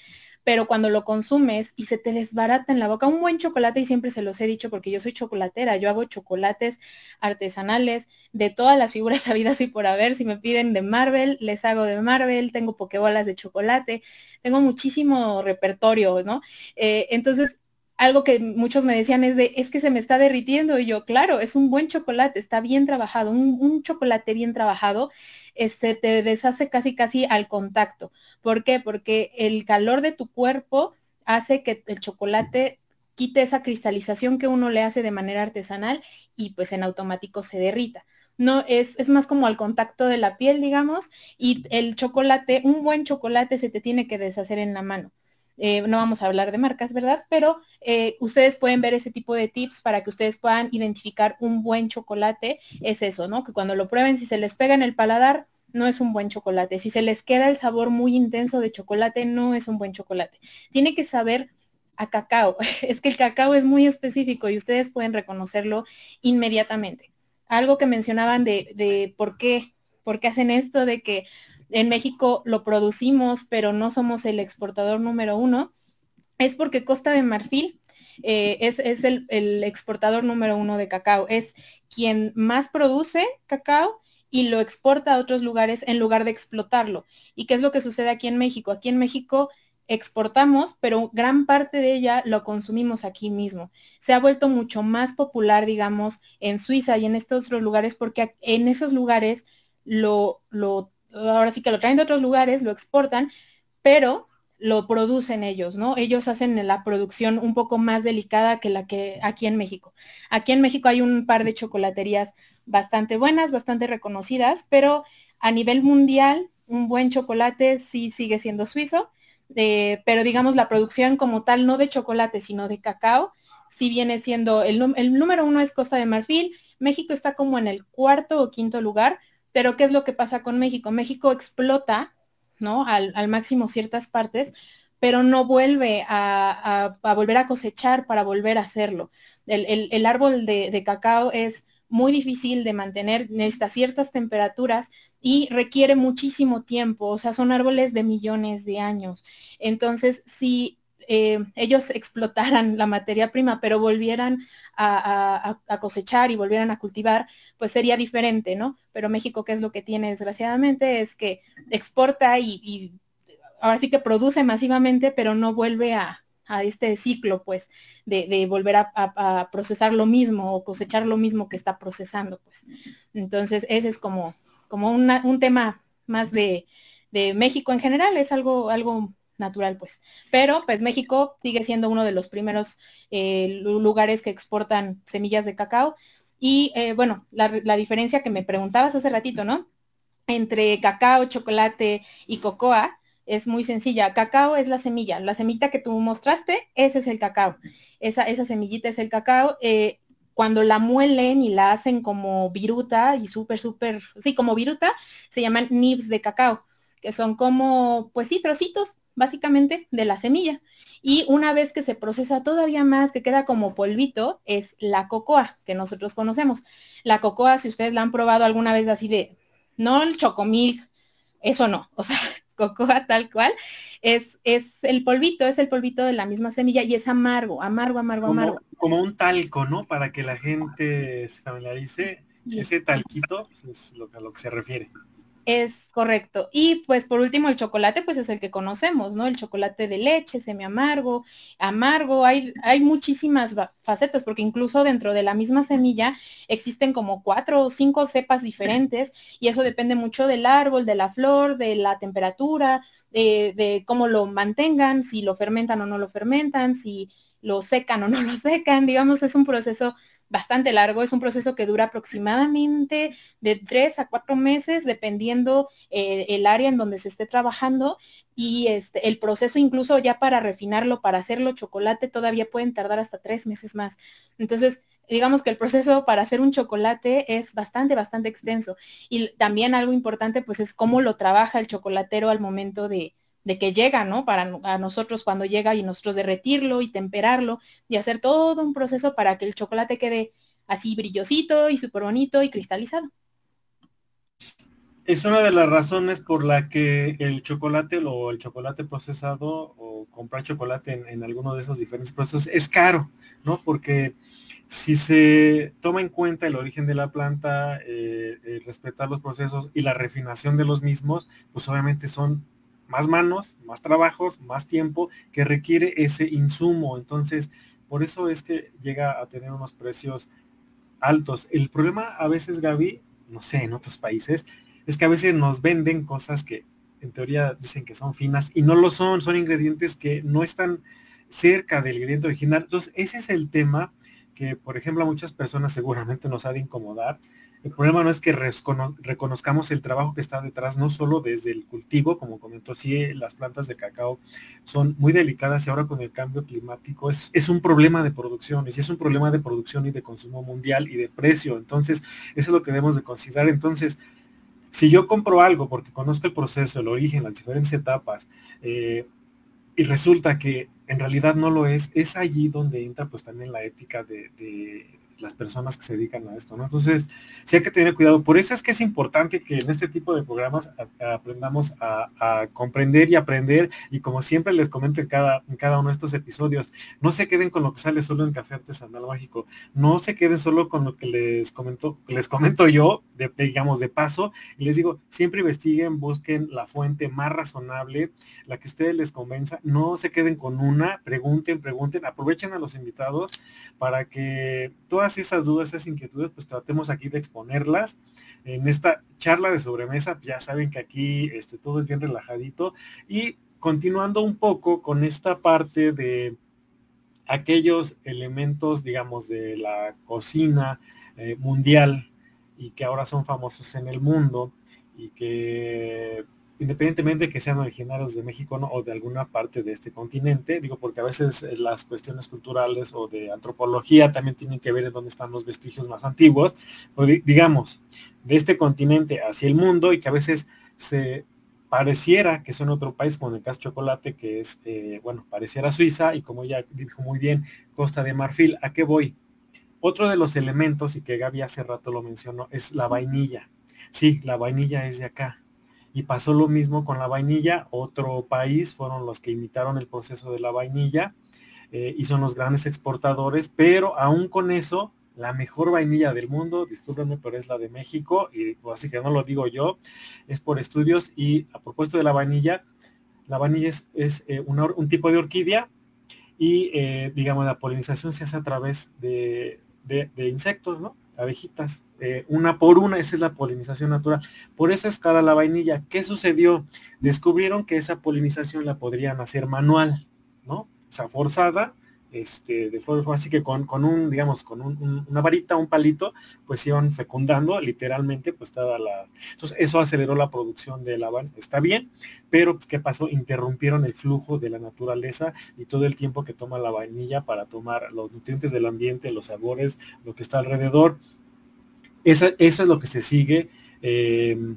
Pero cuando lo consumes y se te desbarata en la boca, un buen chocolate, y siempre se los he dicho porque yo soy chocolatera, yo hago chocolates artesanales de todas las figuras <laughs> sabidas y por haber. Si me piden de Marvel, les hago de Marvel, tengo pokebolas de chocolate, tengo muchísimo repertorio, ¿no? Eh, entonces, algo que muchos me decían es de, es que se me está derritiendo y yo, claro, es un buen chocolate, está bien trabajado, un, chocolate bien trabajado, este, te deshace casi casi al contacto. ¿Por qué? Porque el calor de tu cuerpo hace que el chocolate quite esa cristalización que uno le hace de manera artesanal y pues en automático se derrita. No, es, es más como al contacto de la piel, digamos, y el chocolate, un buen chocolate se te tiene que deshacer en la mano. Eh, no vamos a hablar de marcas, ¿verdad? Pero eh, ustedes pueden ver ese tipo de tips para que ustedes puedan identificar un buen chocolate. Es eso, ¿no? Que cuando lo prueben, si se les pega en el paladar, no es un buen chocolate. Si se les queda el sabor muy intenso de chocolate, no es un buen chocolate. Tiene que saber a cacao. <laughs> Es que el cacao es muy específico y ustedes pueden reconocerlo inmediatamente. Algo que mencionaban de, de por qué, por qué hacen esto, de que en México lo producimos, pero no somos el exportador número uno, es porque Costa de Marfil eh, es, el, el, exportador número uno de cacao. Es quien más produce cacao y lo exporta a otros lugares en lugar de explotarlo. ¿Y qué es lo que sucede aquí en México? Aquí en México exportamos, pero gran parte de ella lo consumimos aquí mismo. Se ha vuelto mucho más popular, digamos, en Suiza y en estos otros lugares, porque en esos lugares lo, lo, ahora sí que lo traen de otros lugares, lo exportan, pero lo producen ellos, ¿no? Ellos hacen la producción un poco más delicada que la que aquí en México. Aquí en México hay un par de chocolaterías bastante buenas, bastante reconocidas, pero a nivel mundial, un buen chocolate sí sigue siendo suizo eh, pero digamos la producción como tal, no de chocolate, sino de cacao, si viene siendo, el, número uno es Costa de Marfil, México está como en el cuarto o quinto lugar, pero ¿qué es lo que pasa con México? México explota, ¿no? Al, máximo ciertas partes, pero no vuelve a, volver a cosechar para volver a hacerlo. El, árbol de, cacao es muy difícil de mantener, necesita ciertas temperaturas y requiere muchísimo tiempo, o sea, son árboles de millones de años. Entonces, si eh, ellos explotaran la materia prima, pero volvieran a, cosechar y volvieran a cultivar, pues sería diferente, ¿no? Pero México, ¿qué es lo que tiene desgraciadamente? Es que exporta y ahora sí que produce masivamente, pero no vuelve a, a este ciclo, pues, de, volver a, procesar lo mismo o cosechar lo mismo que está procesando, pues. Entonces, ese es como, como un tema más de, México en general, es algo, algo natural, pues. Pero, pues, México sigue siendo uno de los primeros eh, lugares que exportan semillas de cacao. Y, eh, bueno, la, diferencia que me preguntabas hace ratito, ¿no? Entre cacao, chocolate y cocoa, es muy sencilla. Cacao es la semilla. La semillita que tú mostraste, ese es el cacao. Esa, esa semillita es el cacao. Eh, cuando la muelen y la hacen como viruta y súper, súper, sí, como viruta, se llaman nibs de cacao, que son como, pues sí, trocitos básicamente de la semilla. Y una vez que se procesa todavía más, que queda como polvito, es la cocoa que nosotros conocemos. La cocoa, si ustedes la han probado alguna vez así de, no el chocomilk, eso no, o sea, <laughs> cocoa tal cual, es, es el polvito, es el polvito de la misma semilla y es amargo, amargo, amargo, amargo. Como un talco, ¿no? Para que la gente se familiarice, ese talquito pues, es lo, a lo que se refiere. Es correcto. Y pues por último el chocolate pues es el que conocemos, ¿no? El chocolate de leche, semi amargo, amargo, hay, hay muchísimas facetas porque incluso dentro de la misma semilla existen como cuatro o cinco cepas diferentes y eso depende mucho del árbol, de la flor, de la temperatura, de, de cómo lo mantengan, si lo fermentan o no lo fermentan, si lo secan o no lo <laughs> secan, digamos, es un proceso bastante largo, es un proceso que dura aproximadamente de tres a cuatro meses, dependiendo eh, el área en donde se esté trabajando y este, el proceso incluso ya para refinarlo, para hacerlo chocolate, todavía pueden tardar hasta tres meses más. Entonces, digamos que el proceso para hacer un chocolate es bastante, bastante extenso. Y también algo importante, pues es cómo lo trabaja el chocolatero al momento de, de que llega, ¿no? Para a nosotros cuando llega y nosotros derretirlo y temperarlo y hacer todo un proceso para que el chocolate quede así brillosito y súper bonito y cristalizado. Es una de las razones por la que el chocolate o el chocolate procesado o comprar chocolate en, alguno de esos diferentes procesos es caro, ¿no? Porque si se toma en cuenta el origen de la planta, eh, respetar los procesos y la refinación de los mismos, pues obviamente son más manos, más trabajos, más tiempo que requiere ese insumo. Entonces, por eso es que llega a tener unos precios altos. El problema a veces, Gaby, no sé, en otros países, es que a veces nos venden cosas que en teoría dicen que son finas y no lo son, son ingredientes que no están cerca del ingrediente original. Entonces, ese es el tema que, por ejemplo, a muchas personas seguramente nos ha de incomodar. El problema no es que reconozcamos el trabajo que está detrás, no solo desde el cultivo, como comentó, sí, las plantas de cacao son muy delicadas y ahora con el cambio climático es, un problema de producción, y es un problema de producción y de consumo mundial y de precio. Entonces, eso es lo que debemos de considerar. Entonces, si yo compro algo porque conozco el proceso, el origen, las diferentes etapas, eh, y resulta que en realidad no lo es, es allí donde entra pues también la ética de, las personas que se dedican a esto, ¿no? Entonces, sí hay que tener cuidado. Por eso es que es importante que en este tipo de programas aprendamos a, comprender y aprender. Y como siempre les comento en cada, en cada uno de estos episodios, no se queden con lo que sale solo en Café Artesanal Mágico. No se queden solo con lo que les comento, les comento yo, de, digamos, de paso. Y les digo, siempre investiguen, busquen la fuente más razonable, la que ustedes les convenza. No se queden con una, pregunten, pregunten, aprovechen a los invitados para que todas esas dudas, esas inquietudes, pues tratemos aquí de exponerlas. En esta charla de sobremesa, ya saben que aquí este, todo es bien relajadito. Y continuando un poco con esta parte de aquellos elementos, digamos, de la cocina eh, mundial y que ahora son famosos en el mundo y que independientemente de que sean originarios de México o de alguna parte de este continente, digo porque a veces eh, las cuestiones culturales o de antropología también tienen que ver en dónde están los vestigios más antiguos, o digamos, de este continente hacia el mundo y que a veces se pareciera que son otro país, como en el caso Chocolate, que es, eh, bueno, pareciera Suiza y como ya dijo muy bien, Costa de Marfil. ¿A qué voy? Otro de los elementos, y que Gaby hace rato lo mencionó, es la vainilla. Sí, la vainilla es de acá y pasó lo mismo con la vainilla. Otro país fueron los que imitaron el proceso de la vainilla eh, y son los grandes exportadores, pero aún con eso, la mejor vainilla del mundo, discúlpenme, pero es la de México, y pues, así que no lo digo yo, es por estudios. Y a propósito de la vainilla, la vainilla es, eh, un tipo de orquídea y, eh, digamos, la polinización se hace a través de, de insectos, ¿no? Abejitas, eh, una por una, esa es la polinización natural. Por eso es cara la vainilla. ¿Qué sucedió? Descubrieron que esa polinización la podrían hacer manual, ¿no? O sea, forzada, este, de forma así que con, con un, digamos, con una varita, un palito, pues iban fecundando literalmente, pues toda la... Entonces eso aceleró la producción de la está bien, pero pues, ¿qué pasó? Interrumpieron el flujo de la naturaleza y todo el tiempo que toma la vainilla para tomar los nutrientes del ambiente, los sabores, lo que está alrededor. eso es lo que se sigue em,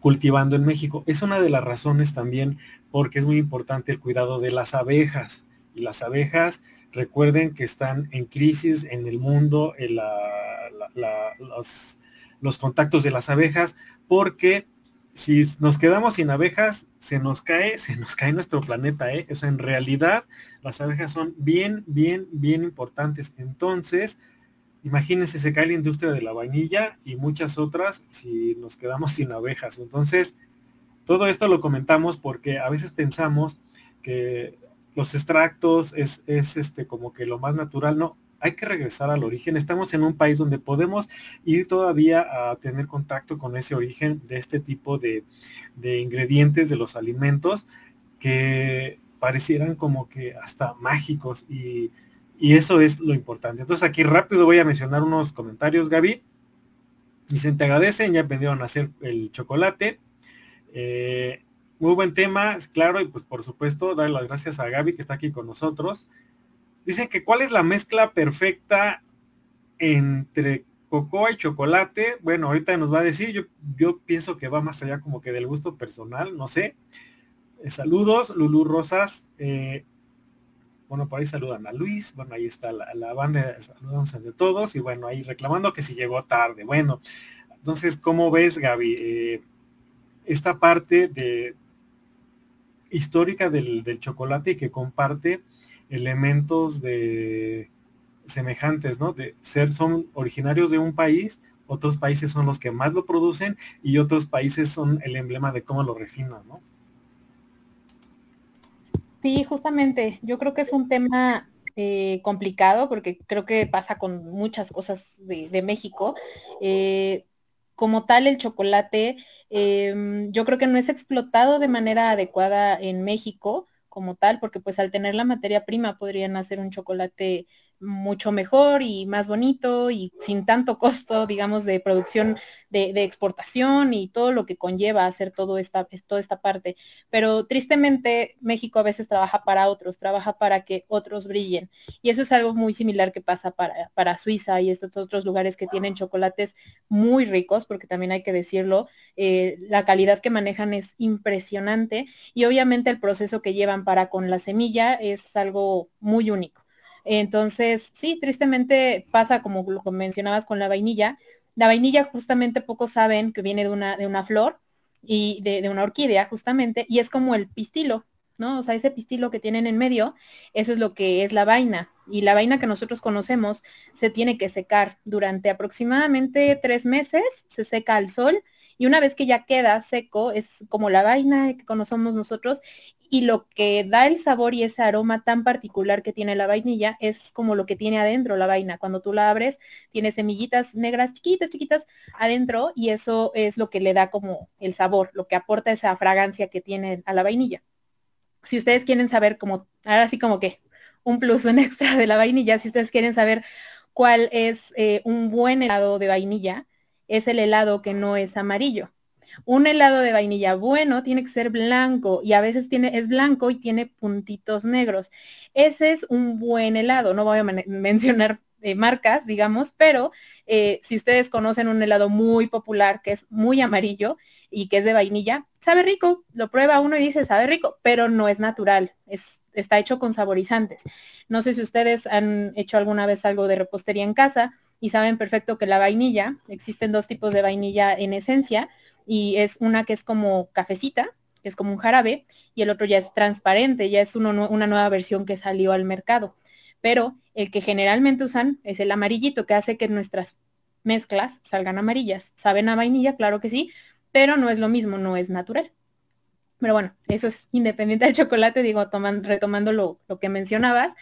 cultivando en México. Es una de las razones también porque es muy importante el cuidado de las abejas las abejas, recuerden que están en crisis en el mundo, los, contactos de las abejas, porque si nos quedamos sin abejas, se nos cae, <laughs> se nos cae nuestro planeta, ¿eh? en realidad las abejas son bien, bien, bien importantes. Entonces, imagínense, se cae la industria de la vainilla y muchas otras si nos quedamos <laughs> sin abejas. Entonces, todo esto lo comentamos porque a veces pensamos que los extractos es, este como que lo más natural, no, hay que regresar al origen. Estamos en un país donde podemos ir todavía a tener contacto con ese origen de este tipo de, ingredientes de los alimentos que parecieran como que hasta mágicos y, eso es lo importante. Entonces aquí rápido voy a mencionar unos comentarios, Gaby. Dicen, te agradecen, ya aprendieron hacer el chocolate. Eh, muy buen tema, claro, y pues por supuesto, dar las gracias a Gaby que está aquí con nosotros. Dice que cuál es la mezcla perfecta entre cocoa y chocolate. Bueno, ahorita nos va a decir, yo, yo pienso que va más allá como que del gusto personal, no sé. Eh, saludos, Lulu Rosas. Eh, bueno, por ahí saludan a Luis. Bueno, ahí está la, la banda, saludos de todos. Y bueno, ahí reclamando que si llegó tarde. Bueno, entonces, ¿cómo ves, Gaby? Eh, esta parte de, histórica del, chocolate y que comparte elementos de semejantes, ¿no? De ser, son originarios de un país, otros países son los que más lo producen y otros países son el emblema de cómo lo refinan, ¿no? Sí, justamente, yo creo que es un tema eh, complicado porque creo que pasa con muchas cosas de, México. Eh, como tal el chocolate, em, yo creo que no es explotado de manera adecuada en México como tal, porque pues al tener la materia prima podrían hacer un chocolate mucho mejor y más bonito y sin tanto costo, digamos, de producción, de, exportación y todo lo que conlleva hacer todo esta, toda esta parte. Pero tristemente México a veces trabaja para otros, trabaja para que otros brillen. Y eso es algo muy similar que pasa para, para Suiza y estos otros lugares que tienen chocolates muy ricos, porque también hay que decirlo, eh, la calidad que manejan es impresionante y obviamente el proceso que llevan para con la semilla es algo muy único. Entonces, sí, tristemente pasa como lo mencionabas con la vainilla. La vainilla justamente pocos saben que viene de una, de una flor y de, una orquídea justamente, y es como el pistilo, ¿no? O sea, ese pistilo que tienen en medio, eso es lo que es la vaina. Y la vaina que nosotros conocemos se tiene que secar durante aproximadamente tres meses, se seca al sol y una vez que ya queda seco, es como la vaina que conocemos nosotros y lo que da el sabor y ese aroma tan particular que tiene la vainilla es como lo que tiene adentro la vaina. Cuando tú la abres, tiene semillitas negras chiquitas, chiquitas adentro y eso es lo que le da como el sabor, lo que aporta esa fragancia que tiene a la vainilla. Si ustedes quieren saber como, ahora sí como que un plus, un extra de la vainilla, si ustedes quieren saber cuál es eh, un buen helado de vainilla, es el helado que no es amarillo un helado de vainilla bueno tiene que ser blanco y a veces tiene, es blanco y tiene puntitos negros. Ese es un buen helado. No voy a mencionar eh, marcas, digamos, pero eh, si ustedes conocen un helado muy popular que es muy amarillo y que es de vainilla, sabe rico, lo prueba uno y dice, sabe rico, pero no es natural, es, está hecho con saborizantes. No sé si ustedes han hecho alguna vez algo de repostería en casa y saben perfecto que la vainilla, existen dos tipos de vainilla en esencia, y es una que es como cafecita, que es como un jarabe, y el otro ya es transparente, ya es una nueva versión que salió al mercado. Pero el que generalmente usan es el amarillito, que hace que nuestras mezclas salgan amarillas. ¿Saben a vainilla? Claro que sí, pero no es lo mismo, no es natural. Pero bueno, eso es independiente del chocolate, digo, retomando lo, que mencionabas.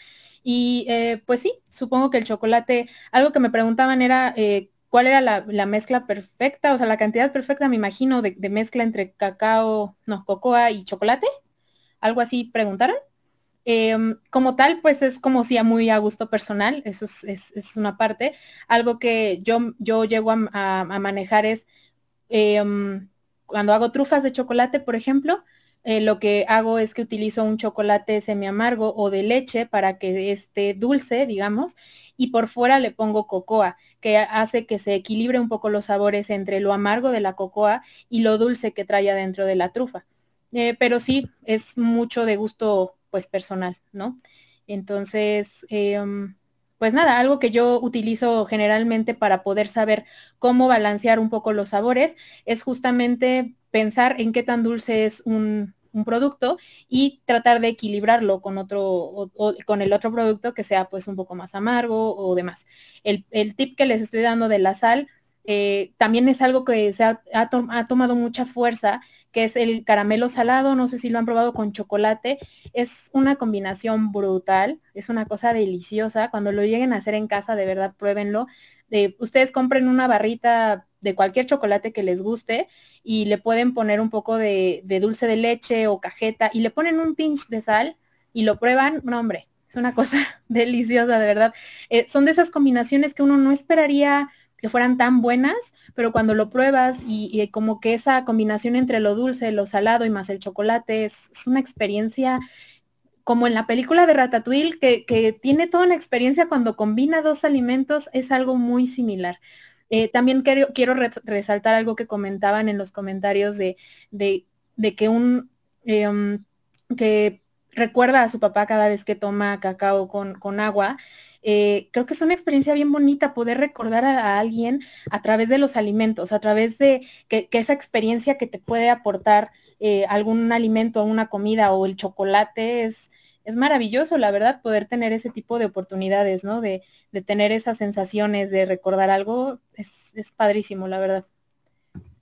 Y eh, pues sí, supongo que el chocolate, algo que me preguntaban era eh, cuál era la, mezcla perfecta, o sea, la cantidad perfecta, me imagino, de, mezcla entre cacao, no, cocoa y chocolate. Algo así preguntaron. Em, como tal, pues es como si a muy a gusto personal, eso es, una parte. Algo que yo, yo llego a, manejar es em, cuando hago trufas de chocolate, por ejemplo, eh, lo que hago es que utilizo un chocolate semi amargo o de leche para que esté dulce, digamos, y por fuera le pongo cocoa, que hace que se equilibre un poco los sabores entre lo amargo de la cocoa y lo dulce que trae adentro de la trufa. Eh, pero sí, es mucho de gusto pues personal, ¿no? Entonces, em, pues nada, algo que yo utilizo generalmente para poder saber cómo balancear un poco los sabores es justamente pensar en qué tan dulce es un, un producto y tratar de equilibrarlo con otro con el otro producto que sea pues un poco más amargo o demás. El, el tip que les estoy dando de la sal eh, también es algo que se ha, ha, tomado mucha fuerza, que es el caramelo salado, no sé si lo han probado con chocolate, es una combinación brutal, es una cosa deliciosa, cuando lo lleguen a hacer en casa, de verdad, pruébenlo. Ustedes compren una barrita de cualquier chocolate que les guste y le pueden poner un poco de, dulce de leche o cajeta y le ponen un pinch de sal y lo prueban, no hombre, es una cosa <laughs> deliciosa, de verdad. Eh, son de esas combinaciones que uno no esperaría que fueran tan buenas, pero cuando lo pruebas y, como que esa combinación entre lo dulce, lo salado y más el chocolate es, una experiencia como en la película de Ratatouille, que, tiene toda una experiencia cuando combina dos alimentos, es algo muy similar. Eh, también quiero, quiero resaltar algo que comentaban en los comentarios de, de, que un em, que recuerda a su papá cada vez que toma cacao con, con agua. Eh, creo que es una experiencia bien bonita poder recordar a, alguien a través de los alimentos, a través de que, esa experiencia que te puede aportar eh, algún alimento, una comida o el chocolate es, es maravilloso, la verdad, poder tener ese tipo de oportunidades, ¿no? De, tener esas sensaciones, de recordar algo, es, padrísimo, la verdad.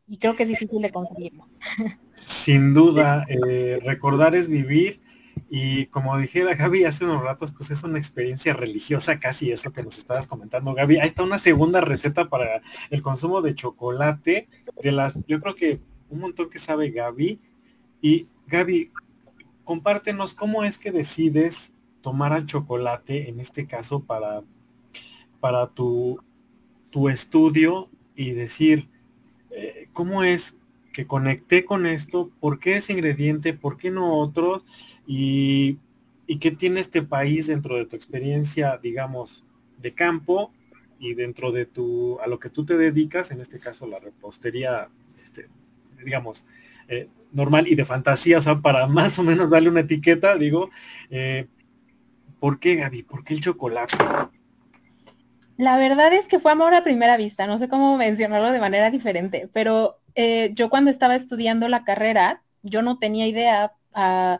Y creo que es difícil de conseguirlo. <laughs> Sin duda, eh, recordar es vivir. Y como dijera Gaby hace unos ratos, pues es una experiencia religiosa casi eso que nos estabas comentando, Gaby. Ahí está una segunda receta para el consumo de chocolate, de las, yo creo que un montón que sabe Gaby. Y Gaby, compártenos cómo es que decides tomar al chocolate, en este caso, para, para tu, tu estudio y decir, eh, ¿cómo es que conecté con esto? ¿Por qué ese ingrediente? ¿Por qué no otro? Y, y qué tiene este país dentro de tu experiencia, digamos, de campo y dentro de tu, a lo que tú te dedicas, en este caso la repostería, este, digamos, eh, normal y de fantasía, o sea, para más o menos darle una etiqueta, digo, eh, ¿por qué Gaby? ¿Por qué el chocolate? La verdad es que fue amor a primera vista, no sé cómo mencionarlo de manera diferente, pero eh, yo cuando estaba estudiando la carrera, yo no tenía idea uh,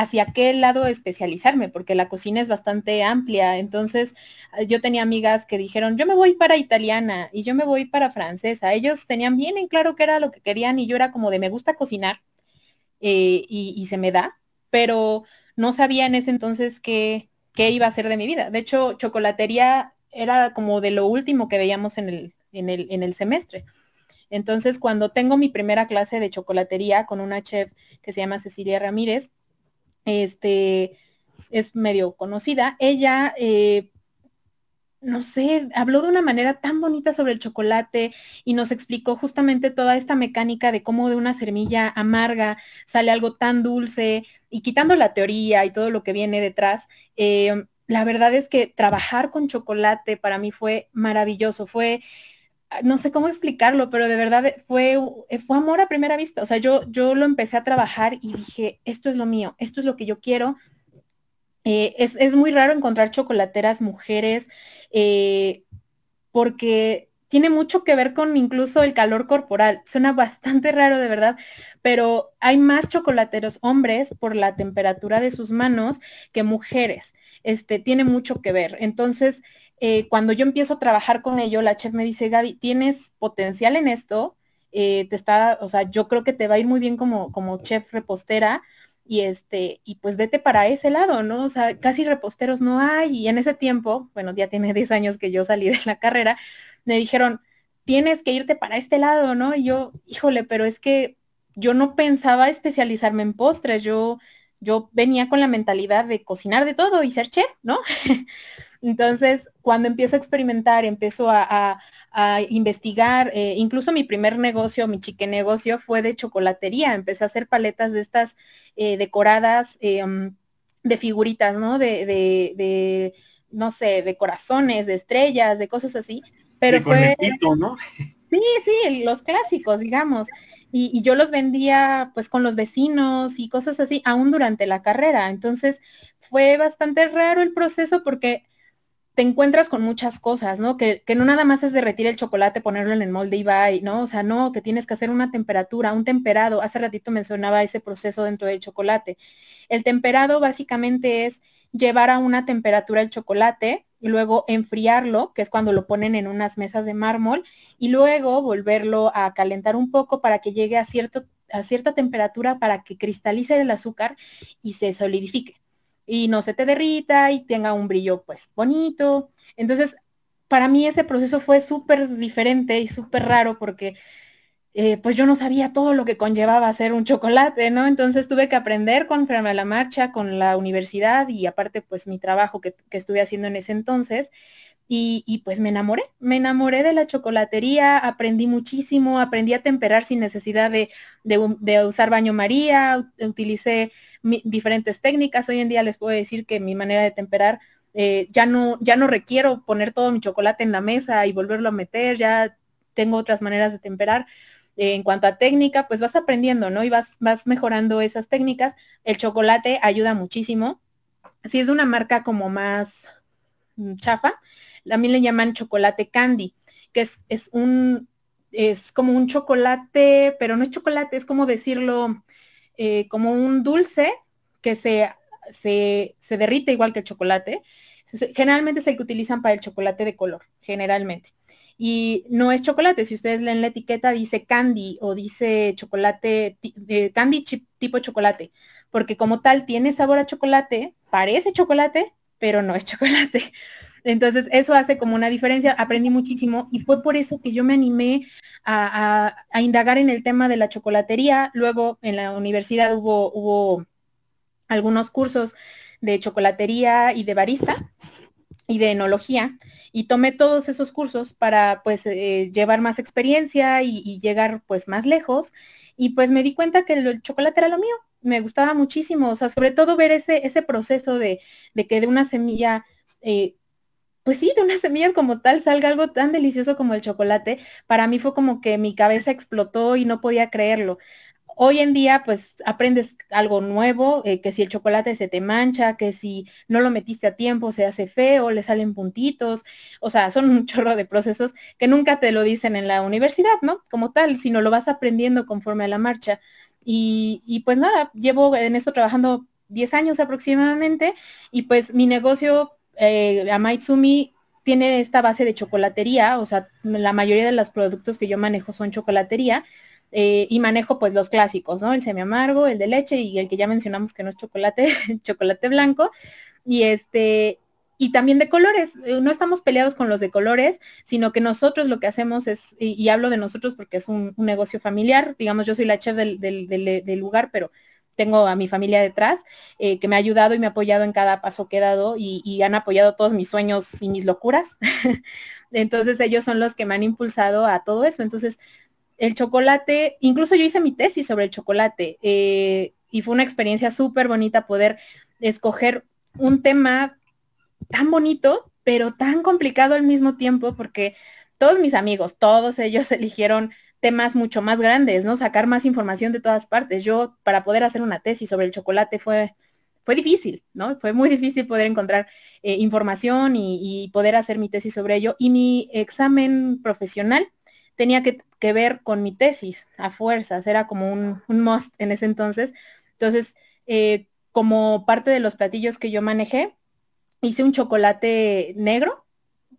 hacia qué lado especializarme, porque la cocina es bastante amplia. Entonces, eh, yo tenía amigas que dijeron, yo me voy para italiana y yo me voy para francesa. Ellos tenían bien en claro qué era lo que querían y yo era como de, me gusta cocinar eh, y, se me da, pero no sabía en ese entonces qué, qué iba a ser de mi vida. De hecho, chocolatería era como de lo último que veíamos en el, en el, en el semestre. Entonces, cuando tengo mi primera clase de chocolatería con una chef que se llama Cecilia Ramírez, este, es medio conocida, ella, eh, no sé, habló de una manera tan bonita sobre el chocolate y nos explicó justamente toda esta mecánica de cómo de una semilla amarga sale algo tan dulce y quitando la teoría y todo lo que viene detrás. Eh, la verdad es que trabajar con chocolate para mí fue maravilloso, fue no sé cómo explicarlo, pero de verdad fue, fue amor a primera vista. O sea, yo, yo lo empecé a trabajar y dije, esto es lo mío, esto es lo que yo quiero. Eh, es, muy raro encontrar chocolateras mujeres eh, porque tiene mucho que ver con incluso el calor corporal. Suena bastante raro de verdad, pero hay más chocolateros hombres por la temperatura de sus manos que mujeres. Este, tiene mucho que ver. Entonces, eh, cuando yo empiezo a trabajar con ello, la chef me dice, Gaby, tienes potencial en esto, eh, te está, o sea, yo creo que te va a ir muy bien como, como chef repostera y este, y pues vete para ese lado, ¿no? O sea, casi reposteros no hay y en ese tiempo, bueno, ya tiene <laughs> 10 años que yo salí de la carrera, me dijeron, tienes que irte para este lado, ¿no? Y yo, híjole, pero es que yo no pensaba especializarme en postres, yo, yo venía con la mentalidad de cocinar de todo y ser chef, ¿no? <laughs> Entonces, cuando empiezo a experimentar, empiezo a, investigar, eh, incluso mi primer negocio, mi chique negocio fue de chocolatería. Empecé a hacer paletas de estas eh, decoradas eh, mm, de figuritas, ¿no? De, de, no sé, de corazones, de estrellas, de cosas así. Pero fue... ¿no? Sí, sí, los clásicos, digamos. Y, y, yo los vendía pues con los vecinos y cosas así, aún durante la carrera. Entonces fue bastante raro el proceso porque te encuentras con muchas cosas, ¿no? Que, no nada más es derretir el chocolate, ponerlo en el molde y va, ¿no? O sea, no, que tienes que hacer una temperatura, un temperado. Hace ratito mencionaba ese proceso dentro del chocolate. El temperado básicamente es llevar a una temperatura el chocolate y luego enfriarlo, que es cuando lo ponen en unas mesas de mármol, y luego volverlo a calentar un poco para que llegue a, cierto, a cierta temperatura para que cristalice el azúcar y se solidifique y no se te derrita y tenga un brillo pues bonito. Entonces, para mí ese proceso fue súper diferente y súper raro porque eh, pues yo no sabía todo lo que conllevaba hacer un chocolate, ¿no? Entonces tuve que aprender con a la marcha, con la universidad y aparte pues mi trabajo que, que estuve haciendo en ese entonces. Y, pues me enamoré, me enamoré de la chocolatería, aprendí muchísimo, aprendí a temperar sin necesidad de, de, usar baño María, utilicé diferentes técnicas. Hoy en día les puedo decir que mi manera de temperar eh, ya, no, ya no requiero poner todo mi chocolate en la mesa y volverlo a meter, ya tengo otras maneras de temperar. Eh, en cuanto a técnica, pues vas aprendiendo, ¿no? Y vas, vas mejorando esas técnicas. El chocolate ayuda muchísimo. Si es una marca como más mm, chafa, también le llaman chocolate candy, que es, es un, es como un chocolate, pero no es chocolate, es como decirlo, eh, como un dulce que se, se, se, derrite igual que el chocolate. Generalmente es el que utilizan para el chocolate de color, generalmente. Y no es chocolate, si ustedes leen la etiqueta dice candy o dice chocolate, eh, candy tipo chocolate, porque como tal tiene sabor a chocolate, parece chocolate, pero no es chocolate. Entonces, eso hace como una diferencia. Aprendí muchísimo y fue por eso que yo me animé a, indagar en el tema de la chocolatería. Luego, en la universidad hubo, hubo algunos cursos de chocolatería y de barista y de enología y tomé todos esos cursos para pues eh, llevar más experiencia y, llegar pues más lejos y pues me di cuenta que el, chocolate era lo mío, me gustaba muchísimo, o sea, sobre todo ver ese, ese proceso de, de que de una semilla, eh, pues sí, de una semilla como tal salga algo tan delicioso como el chocolate, para mí fue como que mi cabeza explotó y no podía creerlo. Hoy en día, pues aprendes algo nuevo, eh, que si el chocolate se te mancha, que si no lo metiste a tiempo se hace feo, le salen puntitos, o sea, son un <laughs> chorro de procesos que nunca te lo dicen en la universidad, ¿no? Como tal, sino lo vas aprendiendo conforme a la marcha. Y, pues nada, llevo en esto trabajando 10 años aproximadamente y pues mi negocio, eh, Amaitsumi, tiene esta base de chocolatería, o sea, la mayoría de los productos que yo manejo son chocolatería eh, y manejo pues los clásicos, ¿no? El semi amargo, el de leche y el que ya mencionamos que no es chocolate, <laughs> chocolate blanco. Y este, y también de colores. Eh, no estamos peleados con los de colores, sino que nosotros lo que hacemos es, y, hablo de nosotros porque es un, negocio familiar, digamos, yo soy la chef del, lugar, pero tengo a mi familia detrás, eh, que me ha ayudado y me ha apoyado en cada paso que he dado y, han apoyado todos mis sueños y mis locuras. <laughs> Entonces ellos son los que me han impulsado a todo eso. Entonces, el chocolate, incluso yo hice mi tesis sobre el chocolate eh, y fue una experiencia súper bonita poder escoger un tema tan bonito, pero tan complicado al mismo tiempo, porque todos mis amigos, todos ellos <laughs> eligieron temas mucho más grandes, ¿no? Sacar más información de todas partes. Yo, para poder hacer una tesis sobre el chocolate fue, fue difícil, ¿no? Fue muy <laughs> difícil poder encontrar eh, información y, y, poder hacer mi tesis sobre ello. Y mi examen profesional tenía que, ver con mi tesis a fuerzas, era como un, un must en ese entonces. Entonces, eh, como parte de los platillos que yo manejé, hice un chocolate negro,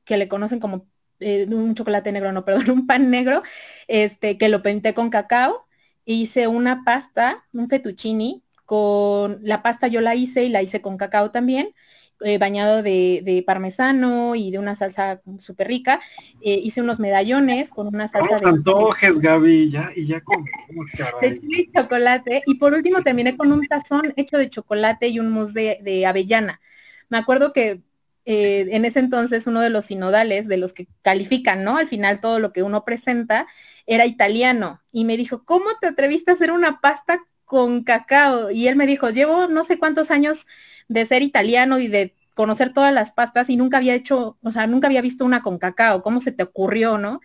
que le conocen como eh, un chocolate negro, no, <laughs> perdón, un pan negro, este, que lo pinté con cacao. Hice una pasta, un fettuccini, con la pasta yo la hice y la hice con cacao también. Eh, bañado de, parmesano y de una salsa súper rica. Eh, hice unos medallones con una salsa de... antojes, Gaby, ya, y ya comemos, De chile y chocolate. Y por último terminé con un tazón hecho de chocolate y un mousse de, avellana. Me acuerdo que eh, en ese entonces uno de los sinodales, de los que califican, ¿no? Al final todo lo que uno presenta, era italiano. Y me dijo, ¿cómo te atreviste a hacer una pasta con cacao? Y él me dijo, llevo no sé cuántos años de ser italiano y de conocer todas las pastas y nunca había hecho, o sea, nunca había visto una con cacao, ¿cómo se te ocurrió, no?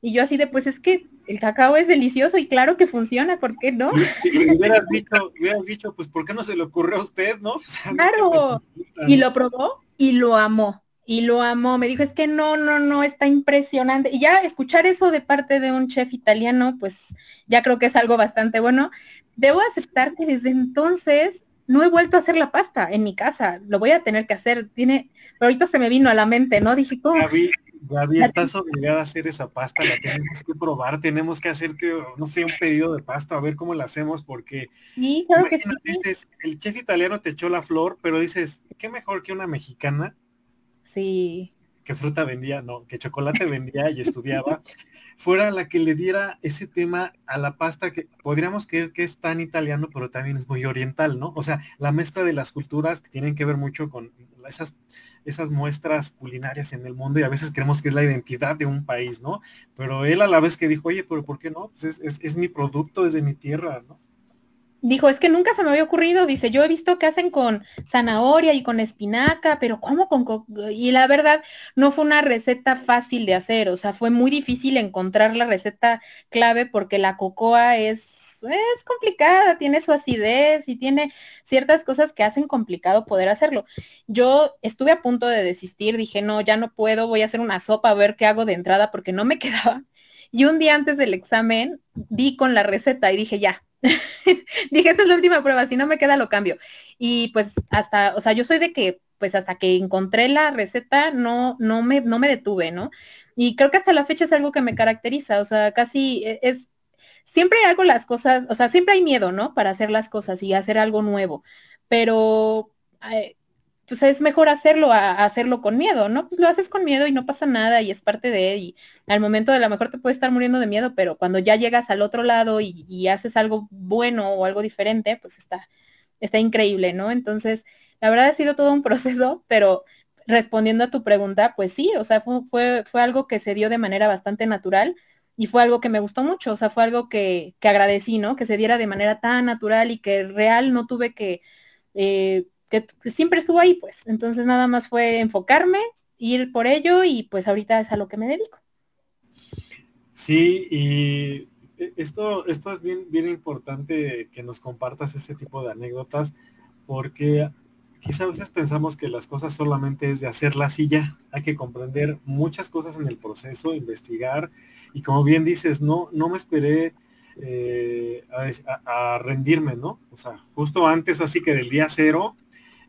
Y yo así de, pues es que el cacao es delicioso y claro que funciona, ¿por qué no? Y, hubieras, dicho, hubieras dicho, pues ¿por qué no se le ocurrió a usted, no? <laughs> claro, y lo probó y lo amó, y lo amó, me dijo, es que no, no, no, está impresionante. Y ya escuchar eso de parte de un chef italiano, pues ya creo que es algo bastante bueno. Debo aceptar que desde entonces no he vuelto a hacer la pasta en mi casa, lo voy a tener que hacer, tiene, pero ahorita se me vino a la mente, ¿no? Dije, ¿cómo? Gaby, Gaby, estás obligada a hacer esa pasta, la tenemos que probar, tenemos que hacerte, no sé, un pedido de pasta, a ver cómo la hacemos, porque sí, claro que sí. dices, el chef italiano te echó la flor, pero dices, ¿qué mejor que una mexicana? Sí. Que fruta vendía, no, que chocolate vendía y estudiaba <laughs> fuera la que le diera ese tema a la pasta que podríamos creer que es tan italiano, pero también es muy oriental, ¿no? O sea, la mezcla de las culturas que tienen que ver mucho con esas, esas muestras culinarias en el mundo y a veces creemos que es la identidad de un país, ¿no? Pero él a la vez que dijo, oye, pero ¿por qué no? Pues es, es mi producto, es de mi tierra, ¿no? Dijo, es que nunca se me había ocurrido, dice, yo he visto que hacen con zanahoria y con espinaca, pero ¿cómo con Y la verdad, no fue una receta fácil de hacer, o sea, fue muy difícil encontrar la receta clave porque la cocoa es, es complicada, tiene su acidez y tiene ciertas cosas que hacen complicado poder hacerlo. Yo estuve a punto de desistir, dije, no, ya no puedo, voy a hacer una sopa a ver qué hago de entrada porque no me <laughs> quedaba. Y un día antes del examen di con la receta y dije, ya, <laughs> Dije, esta es la última prueba, si no me queda lo cambio. Y pues hasta, o sea, yo soy de que, pues hasta que encontré la receta, no, no me, no me detuve, ¿no? Y creo que hasta la fecha es algo que me caracteriza, o sea, casi e, es, siempre hago las cosas, o sea, siempre hay miedo, ¿no? Para hacer las cosas y hacer algo nuevo, pero eh, pues es mejor hacerlo a, hacerlo con miedo, ¿no? Pues lo haces con miedo y no pasa nada y es parte de, y al momento de lo mejor te puede estar muriendo de miedo, pero cuando ya llegas al otro lado y, haces algo bueno o algo diferente, pues está, está increíble, ¿no? Entonces, la verdad ha sido todo un <laughs> proceso, pero respondiendo a tu pregunta, pues sí, o sea, fue, fue, algo que se dio de manera bastante natural y fue algo que me gustó mucho, o sea, fue algo que, que agradecí, ¿no? Que se diera de manera tan natural y que real no tuve que, eh, que, siempre estuvo ahí, pues. Entonces nada más fue enfocarme, ir por ello y pues ahorita es a lo que me dedico. Sí, y esto, esto es bien, bien importante que nos compartas ese tipo de anécdotas, porque quizá a veces pensamos que las cosas solamente es de hacerlas y ya. Hay que comprender muchas cosas en el proceso, investigar, y como bien dices, no, no me esperé eh, a, rendirme, ¿no? O sea, justo antes, así que del día cero,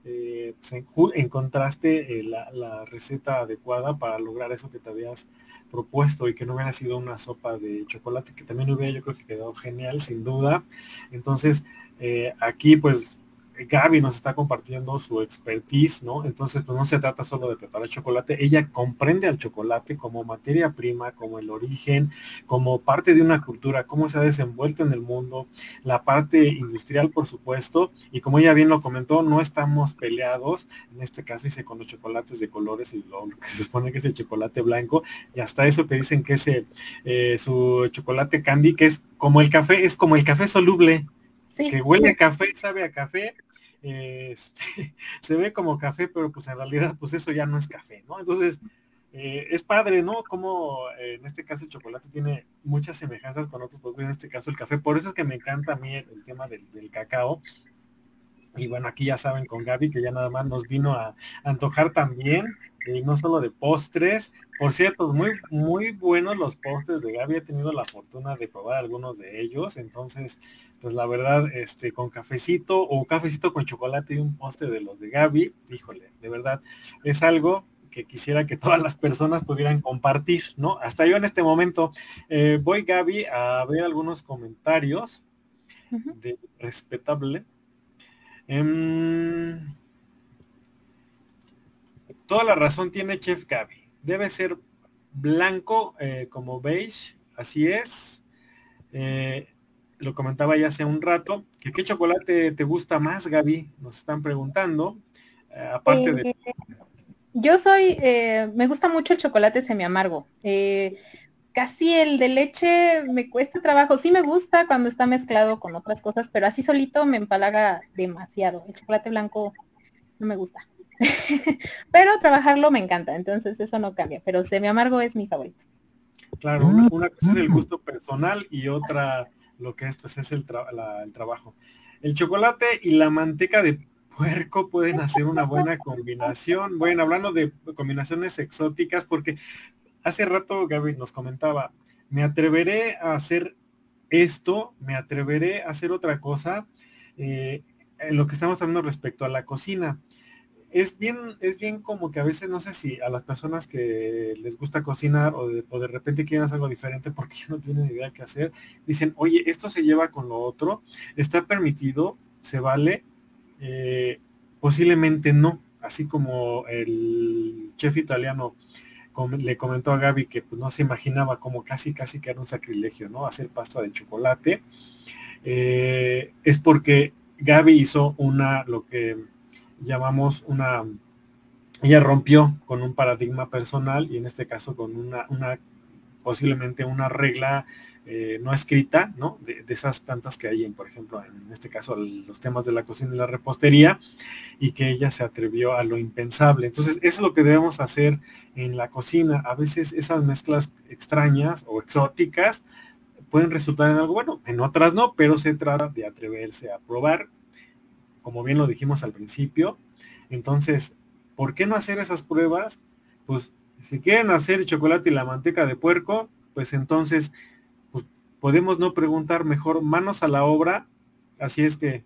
eh, pues, encontraste eh, la, receta adecuada para lograr eso que te habías propuesto y que no hubiera sido una sopa de chocolate, que también hubiera yo creo que quedado genial, sin duda. Entonces, eh, aquí pues Gaby nos está compartiendo su expertise, ¿no? Entonces, pues no se trata solo de preparar chocolate, ella comprende al chocolate como materia prima, como el origen, como parte de una cultura, cómo se ha desenvuelto en el mundo, la parte industrial, por supuesto, y como ella bien lo comentó, no estamos peleados, en este caso hice con los chocolates de colores y lo, que se supone que es el chocolate blanco, y hasta eso que dicen que es eh, su chocolate candy, que es como el café, es como el café soluble, que huele a café, sabe a café, <laughs> este, se ve como café, pero pues en realidad pues eso ya no es café, ¿no? Entonces, eh, es padre, ¿no? Como eh, en este caso el chocolate tiene muchas semejanzas con otros productos, en este caso el café. Por eso es que me encanta a mí el, tema del, cacao. Y bueno, aquí ya saben con Gaby que ya nada más nos vino a antojar también y no solo de postres. Por cierto, muy, muy buenos los postres de Gaby. He tenido la fortuna de probar algunos de ellos. Entonces, pues la verdad, este, con cafecito o cafecito con chocolate y un postre de los de Gaby, híjole, de verdad, es algo que quisiera que todas las personas pudieran compartir, ¿no? Hasta yo en este momento eh, voy, Gaby, a ver algunos comentarios de respetable. Em, Toda la razón tiene Chef Gaby. Debe ser blanco eh, como beige, así es. Eh, lo comentaba ya hace un rato. ¿Qué chocolate te gusta más, Gaby? Nos están preguntando. Eh, aparte de... Yo soy, me gusta mucho el chocolate semi amargo. casi el de leche me cuesta trabajo. Sí me gusta cuando está mezclado con otras cosas, pero así solito me empalaga demasiado. El chocolate blanco no me gusta. <laughs> pero trabajarlo me encanta, entonces eso no cambia, pero semi amargo es mi favorito. Claro, una, cosa es el gusto personal y otra lo que es pues es el, el trabajo. El chocolate y la manteca de puerco pueden hacer una buena combinación. Bueno, hablando de combinaciones exóticas, porque hace rato Gaby nos comentaba, me atreveré a hacer esto, me atreveré a hacer otra cosa, eh, en lo que estamos hablando respecto a la cocina es bien, es bien como que a veces no sé si a las personas que les gusta cocinar o de, repente quieren hacer algo diferente porque ya no tienen idea qué hacer, dicen, oye, esto se lleva con lo otro, está permitido, se vale, eh, posiblemente no, así como el chef italiano le comentó a Gaby que pues, no se imaginaba como casi casi que era un sacrilegio, ¿no? Hacer pasta de chocolate. Eh, es porque Gaby hizo una, lo que llamamos una, ella rompió con un paradigma personal y en este caso con una, una posiblemente una regla eh, no escrita, ¿no? De, esas tantas que hay, en, por ejemplo, en este caso, los temas de la cocina y la repostería, y que ella se atrevió a lo impensable. Entonces, eso es lo que debemos hacer en la cocina. A veces esas mezclas extrañas o exóticas pueden resultar en algo bueno, en otras no, pero se trata de atreverse a probar como bien lo dijimos al principio. Entonces, ¿por qué no hacer esas pruebas? Pues si quieren hacer chocolate y la manteca de puerco, pues entonces pues, podemos no preguntar mejor manos a la obra. Así es que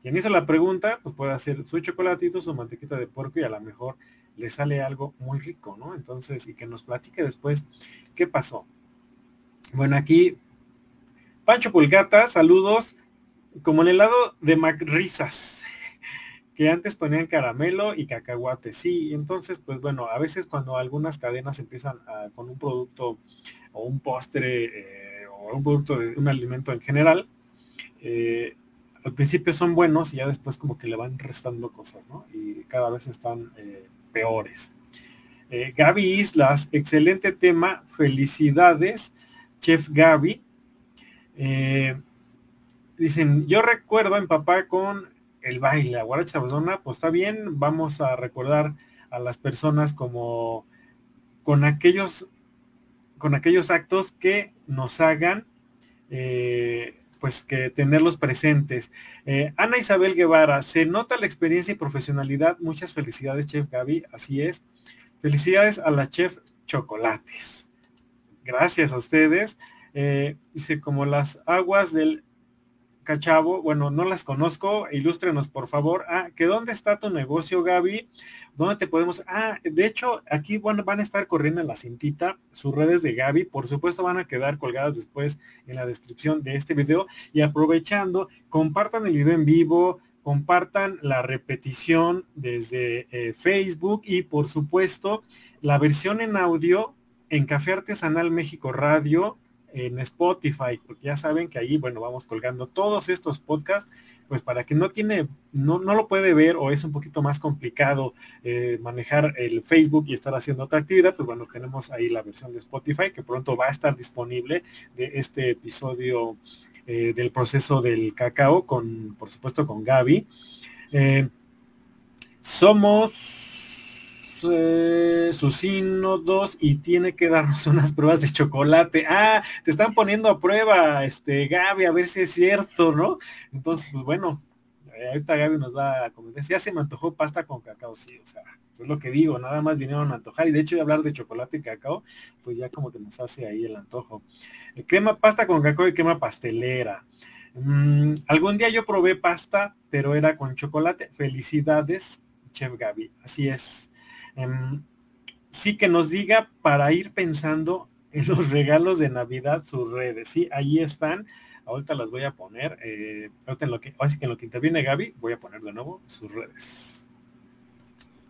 quien hizo la pregunta, pues puede hacer su chocolatito, su mantequita de puerco y a lo mejor le sale algo muy rico, ¿no? Entonces, y que nos platique después qué pasó. Bueno, aquí Pancho Pulgata, saludos como el helado de McRisas, que antes ponían caramelo y cacahuate, sí, entonces, pues bueno, a veces cuando algunas cadenas empiezan con un producto o un postre eh, o un producto de un alimento en general, eh, al principio son buenos y ya después como que le van restando cosas, ¿no? Y cada vez están eh, peores. Gaby Islas, excelente tema, felicidades, Chef Gaby. Dicen, yo recuerdo en papá con el baile, la guaracha pues está bien, vamos a recordar a las personas como con aquellos, con aquellos actos que nos hagan eh, pues que tenerlos presentes. Eh, Ana Isabel Guevara, se nota la experiencia y profesionalidad. Muchas felicidades, Chef Gaby. Así es. Felicidades a la Chef Chocolates. Gracias a ustedes. Eh, dice, como las aguas del Cachavo, bueno, no las conozco, ilústrenos por favor. Ah, que dónde está tu negocio, Gaby? ¿Dónde te podemos? Ah, de hecho, aquí bueno, van a estar corriendo en la cintita sus redes de Gaby. Por supuesto, van a quedar colgadas después en la descripción de este video. Y aprovechando, compartan el video en vivo, compartan la repetición desde eh, Facebook y por supuesto la versión en audio en Café Artesanal México Radio en Spotify, porque ya saben que ahí, bueno, vamos colgando todos estos podcasts, pues para que no tiene, no, no lo puede ver o es un poquito más complicado eh, manejar el Facebook y estar haciendo otra actividad, pues bueno, tenemos ahí la versión de Spotify que pronto va a estar disponible de este episodio eh, del proceso del cacao con, por supuesto, con Gaby. Eh, somos eh, sus sínodos y tiene que darnos <laughs> unas pruebas de chocolate. Ah, te están poniendo a prueba, este, Gaby, a ver si es cierto, ¿no? Entonces, pues bueno, eh, ahorita Gaby nos va a comentar. Ya se me antojó pasta con cacao, sí, o sea, es lo que digo, nada más vinieron a antojar. Y de hecho, hablar de chocolate y cacao, pues ya como que nos hace ahí el antojo. Eh, crema pasta con cacao y crema pastelera. Mm, algún día yo probé pasta, pero era con chocolate. Felicidades, Chef Gaby. Así es. Em, sí que nos diga para ir pensando en los <laughs> regalos de Navidad sus redes. Sí, ahí están. Ahorita las voy a poner. Eh, ahorita en lo que, así que en lo que interviene Gaby, voy a poner de nuevo sus redes.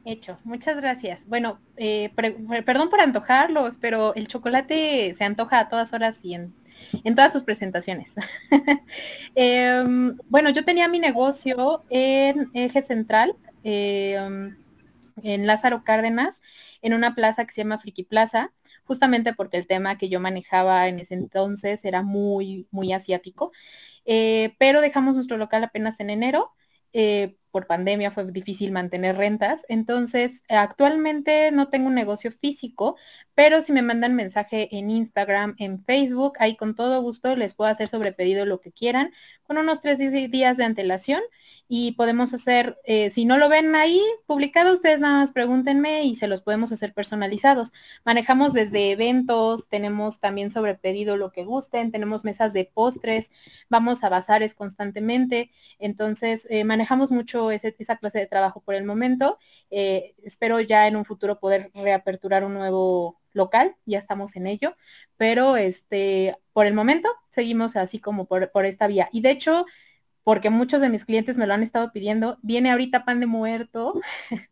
Hecho, muchas gracias. Bueno, eh, perdón por antojarlos, pero el chocolate se antoja a todas horas y en, todas sus presentaciones. <laughs> Em, bueno, yo tenía mi negocio en Eje Central. Em, en Lázaro Cárdenas, en una plaza que se llama Friki Plaza, justamente porque el tema que yo manejaba en ese entonces era muy, muy asiático. Eh, pero dejamos nuestro local apenas en enero. Eh, por pandemia fue difícil mantener rentas. Entonces, actualmente no tengo un negocio físico, pero si me mandan mensaje en Instagram, en Facebook, ahí con todo gusto les puedo hacer sobre pedido lo que quieran, con unos tres días de antelación y podemos hacer, eh, si no lo ven ahí publicado, ustedes nada más pregúntenme y se los podemos hacer personalizados. Manejamos desde eventos, tenemos también sobre pedido lo que gusten, tenemos mesas de postres, vamos a bazares constantemente, entonces eh, manejamos mucho esa clase de trabajo por el momento. Eh, espero ya en un futuro poder reaperturar un nuevo local, ya estamos en ello, pero este, por el momento seguimos así como por, por esta vía. Y de hecho, porque muchos de mis clientes me lo han estado pidiendo. Viene ahorita pan de muerto. <laughs>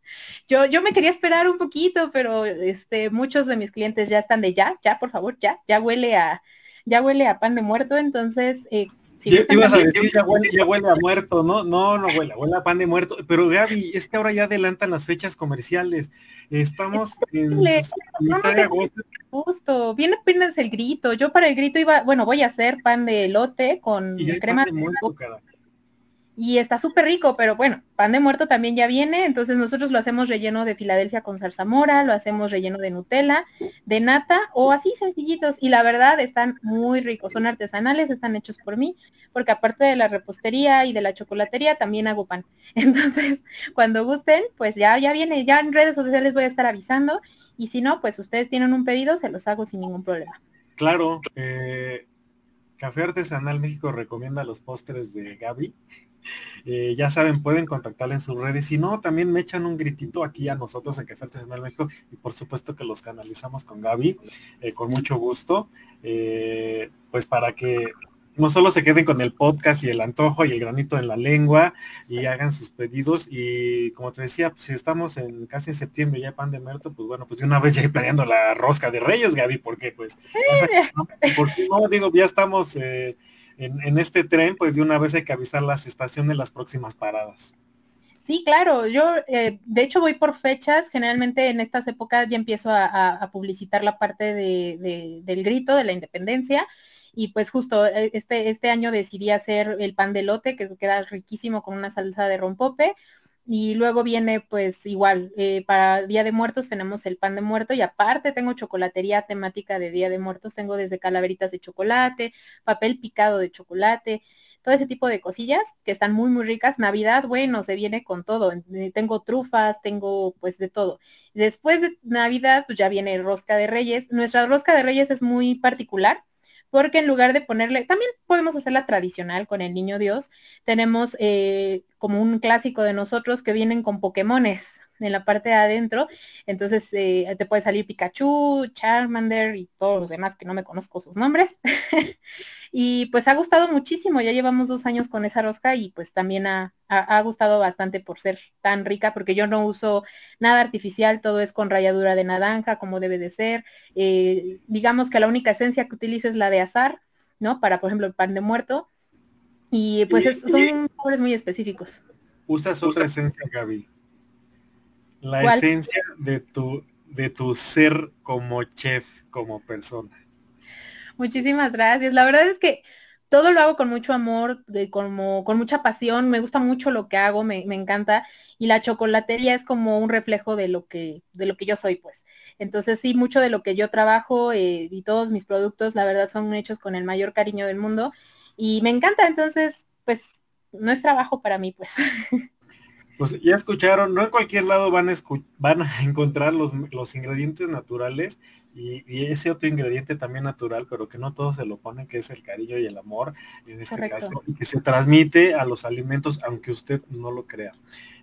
yo, yo me quería esperar un poquito, pero este, muchos de mis clientes ya están de ya, ya, por favor, ya, ya huele a, ya huele a pan de muerto. Entonces, eh, si ibas a decir ya huele, ya huele, a muerto, ¿no? No, no huele, huele a pan de muerto. Pero Gaby, es que ahora ya adelantan las fechas comerciales. Estamos en mitad de agosto. Justo, viene apenas el grito. Yo para el grito iba, bueno, voy a hacer pan de elote con crema de muerto, y está súper rico, pero bueno, pan de muerto también ya viene, entonces nosotros lo hacemos relleno de Filadelfia con mora, lo hacemos relleno de Nutella, de nata o así sencillitos y la verdad están muy ricos, son artesanales, están hechos por mí, porque aparte de la repostería y de la chocolatería también hago pan. <laughs> Entonces, cuando gusten, pues ya ya viene, ya en redes sociales voy a estar avisando y si no, pues ustedes tienen un pedido, se los hago sin ningún problema. Claro, eh, Café Artesanal México recomienda los postres de Gaby. Eh, ya saben, pueden contactarle en sus redes. Si no, también me echan un gritito aquí a nosotros en Café Artesanal México y por supuesto que los canalizamos con Gaby, eh, con mucho gusto, eh, pues para que no solo se queden con el podcast y el antojo y el granito en la lengua y hagan sus pedidos. Y como te decía, pues si estamos en casi en septiembre ya pan de muerto, pues bueno, pues de una vez ya planeando la rosca de Reyes, Gaby, porque pues, porque no, digo, ya estamos en, este tren, pues de una vez hay que avisar las estaciones las próximas paradas. Sí, claro, yo eh, de hecho voy por fechas, generalmente en estas épocas ya empiezo a, publicitar la parte de, del grito de la independencia y pues justo eh, este, este año decidí hacer el pan de lote que queda riquísimo con una salsa de rompope y luego viene pues igual, eh, para Día de Muertos tenemos el pan de muerto y aparte tengo chocolatería temática de Día de Muertos, tengo desde calaveritas de chocolate, papel picado de chocolate, todo ese tipo de cosillas que están muy muy ricas. Navidad, bueno, se viene con todo. Eh, tengo trufas, tengo pues de todo. Después de Navidad, pues ya viene rosca de reyes. Nuestra rosca de reyes es muy particular porque en lugar de ponerle, también podemos hacerla tradicional con el niño Dios, tenemos eh, como un clásico de nosotros que vienen con Pokémones en la parte de adentro, entonces eh, te puede salir Pikachu, Charmander y todos los demás que no me conozco sus nombres. <laughs> y pues ha gustado muchísimo, ya llevamos dos años con esa rosca y pues también ha, gustado bastante por ser tan rica, porque yo no uso nada artificial, todo es con ralladura de naranja, como debe de ser. Eh, digamos que la única esencia que utilizo es la de azar, ¿no? Para, por ejemplo, el pan de muerto. Y pues son sabores muy específicos. ¿Usas otra esencia, Gaby? La esencia de tu, de tu ser como chef, como persona. Muchísimas gracias. La verdad es que todo lo hago con mucho amor, de, como, con mucha pasión. Me gusta mucho lo que hago, me, encanta. Y la chocolatería es como un reflejo de lo que, de lo que yo soy, pues. Entonces sí, mucho de lo que yo trabajo eh, y todos mis productos, la verdad, son hechos con el mayor cariño del mundo. Y me encanta, entonces, pues, no es trabajo para mí, pues. <laughs> Pues ya escucharon, no en cualquier lado van a, van a <laughs> encontrar los, los ingredientes naturales y, ese otro ingrediente también natural, pero que no todos se lo ponen, que es el cariño y el amor, en este caso, y que se transmite a los alimentos, aunque usted no lo crea.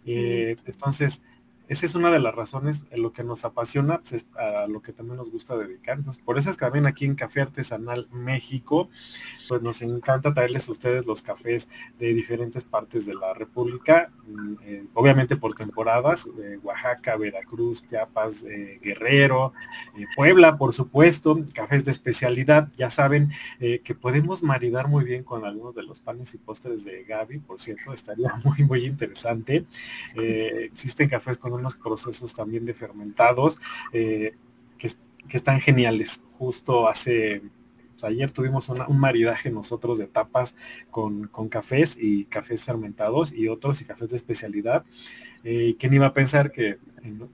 Eh, entonces, esa es una de las razones en lo que nos apasiona, pues, es a lo que también nos gusta dedicar. Entonces, por eso es que también aquí en Café Artesanal México, pues nos encanta traerles a ustedes los cafés de diferentes partes de la República, mm, eh, obviamente por temporadas, eh, Oaxaca, Veracruz, Chiapas, eh, Guerrero, Puebla, por supuesto, cafés de especialidad. Ya saben que podemos maridar muy bien con algunos de los panes y postres de Gaby, por cierto, estaría <laughs> muy, muy interesante. existen cafés con unos procesos también de fermentados que, están geniales. Justo hace ayer tuvimos un maridaje nosotros de tapas con, cafés y cafés fermentados y otros y cafés de especialidad. Eh, ¿Quién iba a pensar que,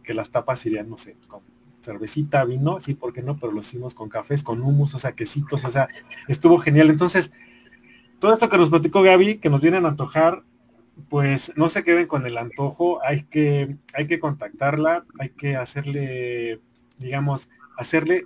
que las tapas irían, no sé, con cervecita, vino? Sí, ¿por qué no? Pero lo hicimos con cafés, con humus, o sea, quesitos, o sea, estuvo genial. Entonces, todo esto que nos platicó Gaby, que nos vienen a antojar, pues no se queden con el antojo, hay que, hay que contactarla, hay que hacerle, digamos, hacerle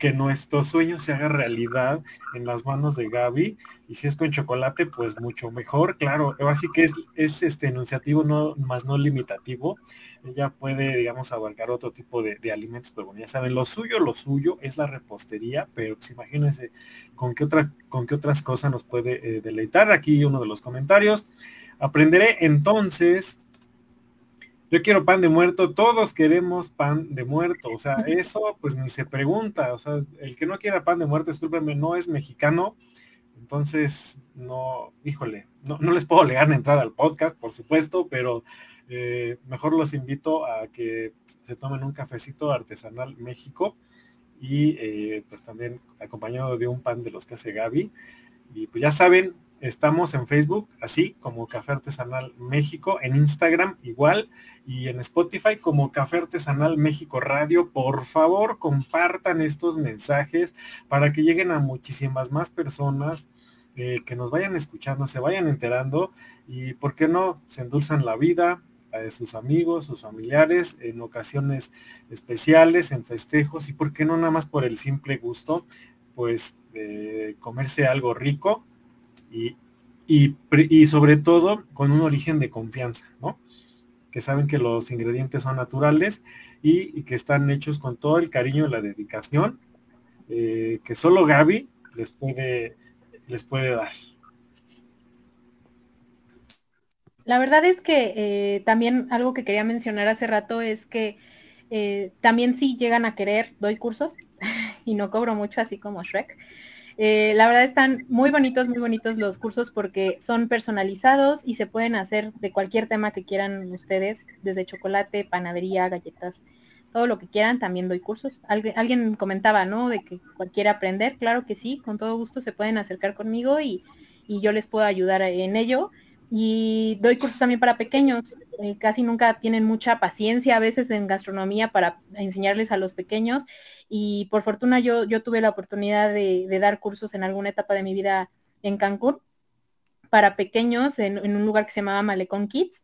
que nuestro sueño se haga realidad en las manos de Gaby y si es con chocolate pues mucho mejor claro. Así que es, es este enunciativo no más no limitativo. Ella puede digamos abarcar otro tipo de, alimentos pero bueno ya saben lo suyo lo suyo es la repostería pero pues imagínense con qué otra con qué otras cosas nos puede eh, deleitar. Aquí uno de los comentarios. Aprenderé entonces yo quiero pan de muerto, todos queremos pan de muerto, o sea, eso pues ni se pregunta, o sea, el que no quiera pan de muerto, discúlpenme, no es mexicano, entonces no, híjole, no, les puedo legar la entrada al podcast, por supuesto, pero eh, mejor los invito a que se tomen un cafecito artesanal México y eh, pues también acompañado de un pan de los que hace Gaby. Y pues ya saben, Estamos en Facebook, así como Café Artesanal México, en Instagram igual y en Spotify como Café Artesanal México Radio. Por favor, compartan estos mensajes para que lleguen a muchísimas más personas eh, que nos vayan escuchando, se vayan enterando y, ¿por qué no? Se endulzan la vida a sus amigos, sus familiares, en ocasiones especiales, en festejos y, ¿por qué no? Nada más por el simple gusto, pues, de comerse algo rico y, y, sobre todo con un origen de confianza, ¿no? Que saben que los ingredientes son naturales y, que están hechos con todo el cariño y la dedicación eh, que solo Gaby les puede, les puede dar. La verdad es que eh, también algo que quería mencionar hace rato es que eh, también si llegan a querer, doy cursos <laughs> y no cobro mucho así como Shrek. Eh, la verdad están muy bonitos, muy bonitos los cursos porque son personalizados y se pueden hacer de cualquier tema que quieran ustedes, desde chocolate, panadería, galletas, todo lo que quieran, también doy cursos. Alguien, comentaba, ¿no? De que cualquiera aprender, claro que sí, con todo gusto se pueden acercar conmigo y, y yo les puedo ayudar en ello. Y doy cursos también para pequeños. Eh, casi nunca tienen mucha paciencia a veces en gastronomía para enseñarles a los pequeños. Y por fortuna yo, yo tuve la oportunidad de, dar cursos en alguna etapa de mi vida en Cancún para pequeños en, un lugar que se llamaba Malecón Kids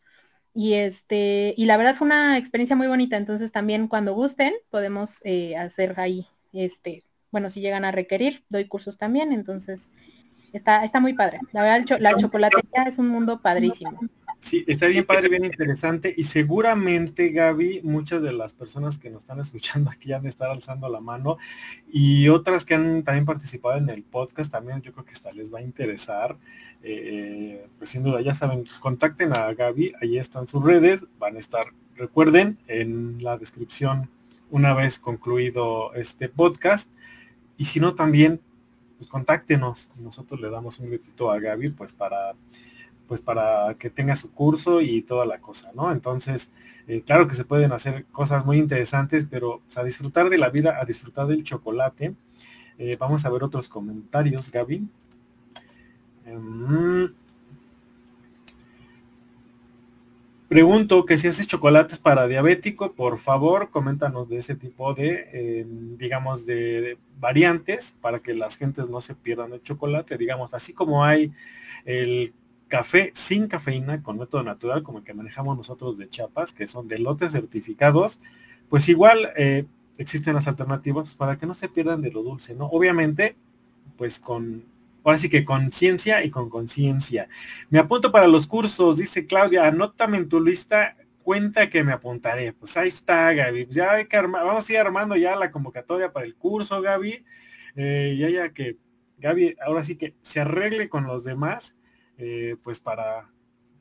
y este, y la verdad fue una experiencia muy bonita. Entonces también cuando gusten podemos eh, hacer ahí, este, bueno, si llegan a requerir, doy cursos también. Entonces está, está muy padre. La verdad, la chocolatería es un mundo padrísimo. Sí, está bien padre, bien interesante y seguramente Gaby, muchas de las personas que nos están escuchando aquí han de estar alzando la mano y otras que han también participado en el podcast también yo creo que hasta les va a interesar. Eh, pues sin duda, ya saben, contacten a Gaby, ahí están sus redes, van a estar, recuerden, en la descripción una vez concluido este podcast y si no también, pues contáctenos, nosotros le damos un gritito a Gaby pues para pues para que tenga su curso y toda la cosa, ¿no? Entonces, eh, claro que se pueden hacer cosas muy interesantes, pero a disfrutar de la vida, a disfrutar del chocolate. Eh, vamos a ver otros comentarios, Gaby. Em, pregunto que si haces chocolates para diabético, por favor, coméntanos de ese tipo de, em, digamos, de, variantes para que las gentes no se pierdan el chocolate. Digamos, así como hay el café sin cafeína con método natural, como el que manejamos nosotros de chapas, que son de lotes certificados, pues igual eh, existen las alternativas para que no se pierdan de lo dulce, ¿no? Obviamente, pues con, ahora sí que conciencia y con conciencia. Me apunto para los cursos, dice Claudia, anótame en tu lista, cuenta que me apuntaré. Pues ahí está, Gaby. Ya hay que armar, vamos a ir armando ya la convocatoria para el curso, Gaby. Eh, ya ya que Gaby ahora sí que se arregle con los demás eh, pues para,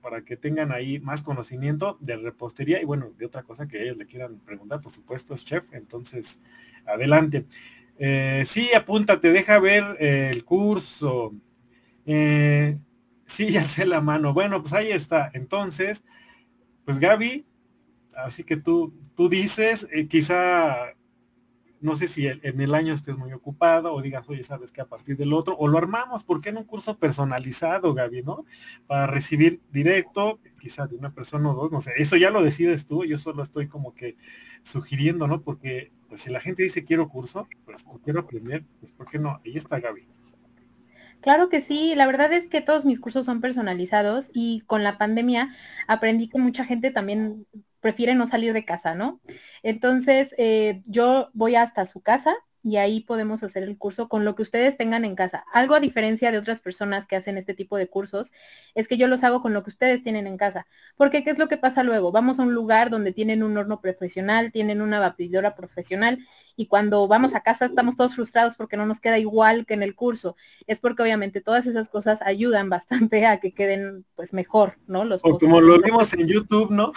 para que tengan ahí más conocimiento de repostería y bueno, de otra cosa que ellos le quieran preguntar, por supuesto, es chef, entonces, adelante. Eh, sí, apúntate, deja ver eh, el curso. sí, <laughs> ya sé la mano. Bueno, pues ahí está. Entonces, pues Gaby, así que tú, tú dices, quizá no sé si en el año estés muy ocupado o digas, oye, sabes que a partir del otro, o lo armamos, porque en un curso personalizado, Gaby, ¿no? Para recibir directo, quizá de una persona o dos, no sé, eso ya lo decides tú, yo solo estoy como que sugiriendo, ¿no? Porque pues si la gente dice quiero curso, pues quiero aprender, pues ¿por qué no? Ahí está Gaby. Claro que sí, la verdad es que todos mis cursos son personalizados y con la pandemia aprendí que mucha gente también prefiere no salir de casa, ¿no? Entonces, eh, yo voy hasta su casa y ahí podemos hacer el curso con lo que ustedes tengan en casa. Algo a diferencia de otras personas que hacen este tipo de cursos es que yo los hago con lo que ustedes tienen en casa. Porque ¿qué es lo que pasa luego? Vamos a un lugar donde tienen un horno profesional, tienen una batidora profesional y cuando vamos a casa estamos todos frustrados porque no nos queda igual que en el curso. Es porque obviamente todas esas cosas ayudan bastante a que queden pues mejor, ¿no? Los o como lo vimos en YouTube, ¿no?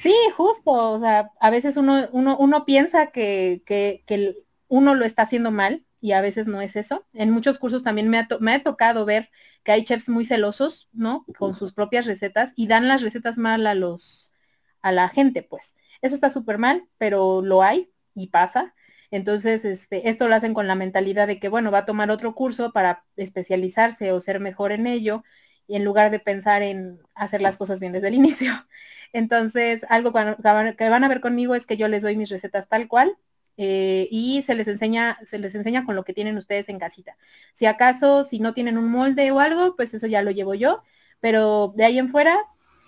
Sí, justo, o sea, a veces uno, uno, uno piensa que, que, que, uno lo está haciendo mal y a veces no es eso. En muchos cursos también me ha, me ha tocado ver que hay chefs muy celosos, ¿no? Con sus propias recetas y dan las recetas mal a los, a la gente, pues. Eso está súper mal, pero lo hay y pasa. Entonces, este, esto lo hacen con la mentalidad de que, bueno, va a tomar otro curso para especializarse o ser mejor en ello, y en lugar de pensar en hacer las cosas bien desde el inicio. <laughs> Entonces, algo que van a ver conmigo es que yo les doy mis recetas tal cual eh, y se les enseña, se les enseña con lo que tienen ustedes en casita. Si acaso, si no tienen un molde o algo, pues eso ya lo llevo yo, pero de ahí en fuera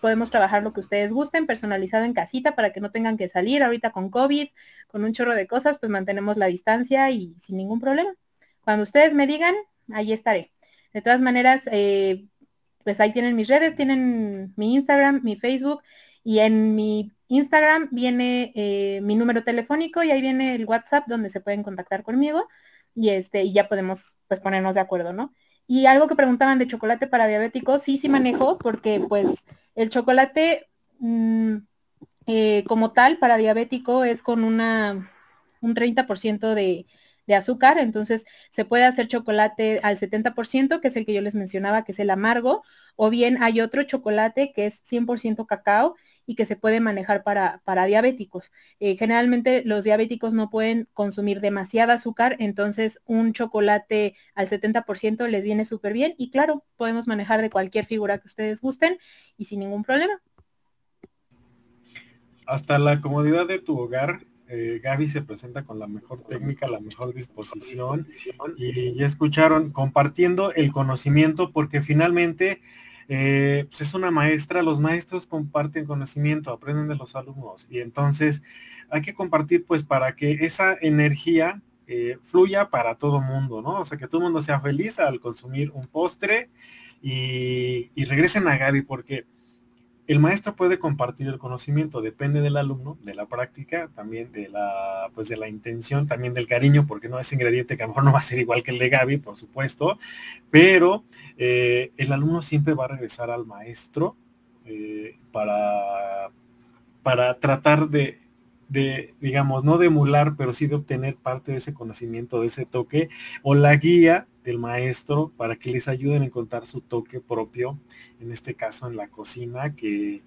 podemos trabajar lo que ustedes gusten, personalizado en casita para que no tengan que salir ahorita con COVID, con un chorro de cosas, pues mantenemos la distancia y sin ningún problema. Cuando ustedes me digan, ahí estaré. De todas maneras, eh, pues ahí tienen mis redes, tienen mi Instagram, mi Facebook y en mi Instagram viene eh, mi número telefónico y ahí viene el WhatsApp donde se pueden contactar conmigo y este y ya podemos pues ponernos de acuerdo, ¿no? Y algo que preguntaban de chocolate para diabéticos, sí, sí manejo, porque pues el chocolate mm, eh, como tal para diabético es con una un 30% de, de azúcar, entonces se puede hacer chocolate al 70%, que es el que yo les mencionaba, que es el amargo, o bien hay otro chocolate que es 100% cacao y que se puede manejar para, para diabéticos. Eh, generalmente los diabéticos no pueden consumir demasiada azúcar, entonces un chocolate al 70% les viene súper bien y claro, podemos manejar de cualquier figura que ustedes gusten y sin ningún problema. Hasta la comodidad de tu hogar eh, Gaby se presenta con la mejor técnica, la mejor disposición y ya escucharon compartiendo el conocimiento porque finalmente eh, pues es una maestra, los maestros comparten conocimiento, aprenden de los alumnos y entonces hay que compartir pues para que esa energía eh, fluya para todo mundo, ¿no? O sea, que todo el mundo sea feliz al consumir un postre y, y regresen a Gaby porque el maestro puede compartir el conocimiento, depende del alumno, de la práctica, también de la, pues de la intención, también del cariño, porque no es ingrediente que a lo mejor no va a ser igual que el de Gaby, por supuesto, pero eh, el alumno siempre va a regresar al maestro eh, para, para tratar de, de, digamos, no de emular, pero sí de obtener parte de ese conocimiento, de ese toque, o la guía del maestro para que les ayuden a encontrar su toque propio, en este caso en la cocina, que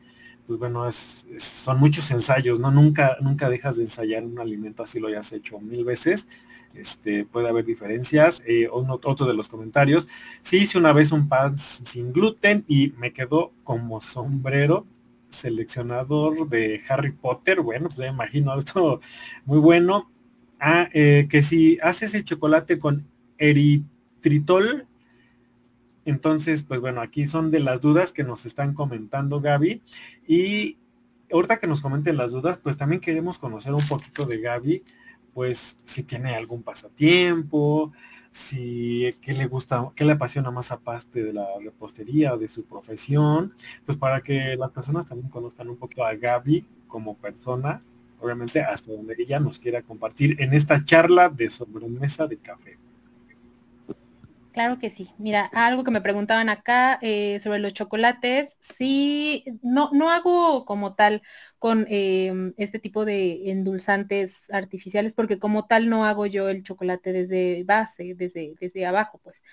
pues bueno, son muchos ensayos, ¿no? Nunca, nunca dejas de ensayar un alimento así lo hayas hecho mil veces. Este, puede haber diferencias. Eh, otro de los comentarios. Sí hice una vez un pan sin gluten y me quedó como sombrero seleccionador de Harry Potter. Bueno, pues me imagino esto <laughs> muy bueno. Ah, eh, que si haces el chocolate con eritritol, entonces, pues bueno, aquí son de las dudas que nos están comentando Gaby. Y ahorita que nos comenten las dudas, pues también queremos conocer un poquito de Gaby, pues si tiene algún pasatiempo, si qué le gusta, qué le apasiona más aparte de la repostería o de su profesión, pues para que las personas también conozcan un poquito a Gaby como persona, obviamente hasta donde ella nos quiera compartir en esta charla de sobremesa de café. Claro que sí. Mira, algo que me preguntaban acá eh, sobre los chocolates, sí, no, no hago como tal con em, este tipo de endulzantes artificiales, porque como tal no hago yo el chocolate desde base, desde, desde abajo, pues.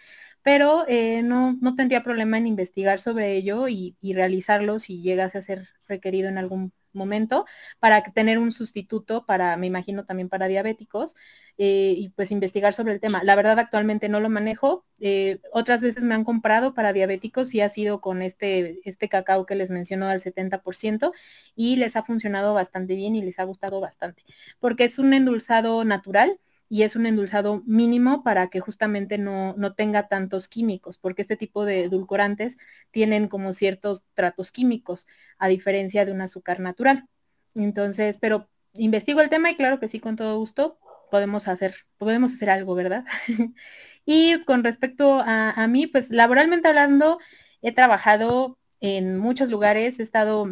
Pero eh, no, no tendría problema en investigar sobre ello y, y realizarlo si llegase a ser requerido en algún momento para tener un sustituto para, me imagino también para diabéticos, eh, y pues investigar sobre el tema. La verdad actualmente no lo manejo. Eh, otras veces me han comprado para diabéticos y ha sido con este, este cacao que les menciono al 70% y les ha funcionado bastante bien y les ha gustado bastante, porque es un endulzado natural y es un endulzado mínimo para que justamente no, no, tenga tantos químicos, porque este tipo de edulcorantes tienen como ciertos tratos químicos, a diferencia de un azúcar natural. Entonces, pero investigo el tema y claro que sí, con todo gusto, podemos hacer, podemos hacer algo, ¿verdad? <laughs> y con respecto a, a mí, pues laboralmente hablando, he trabajado en muchos lugares, he estado,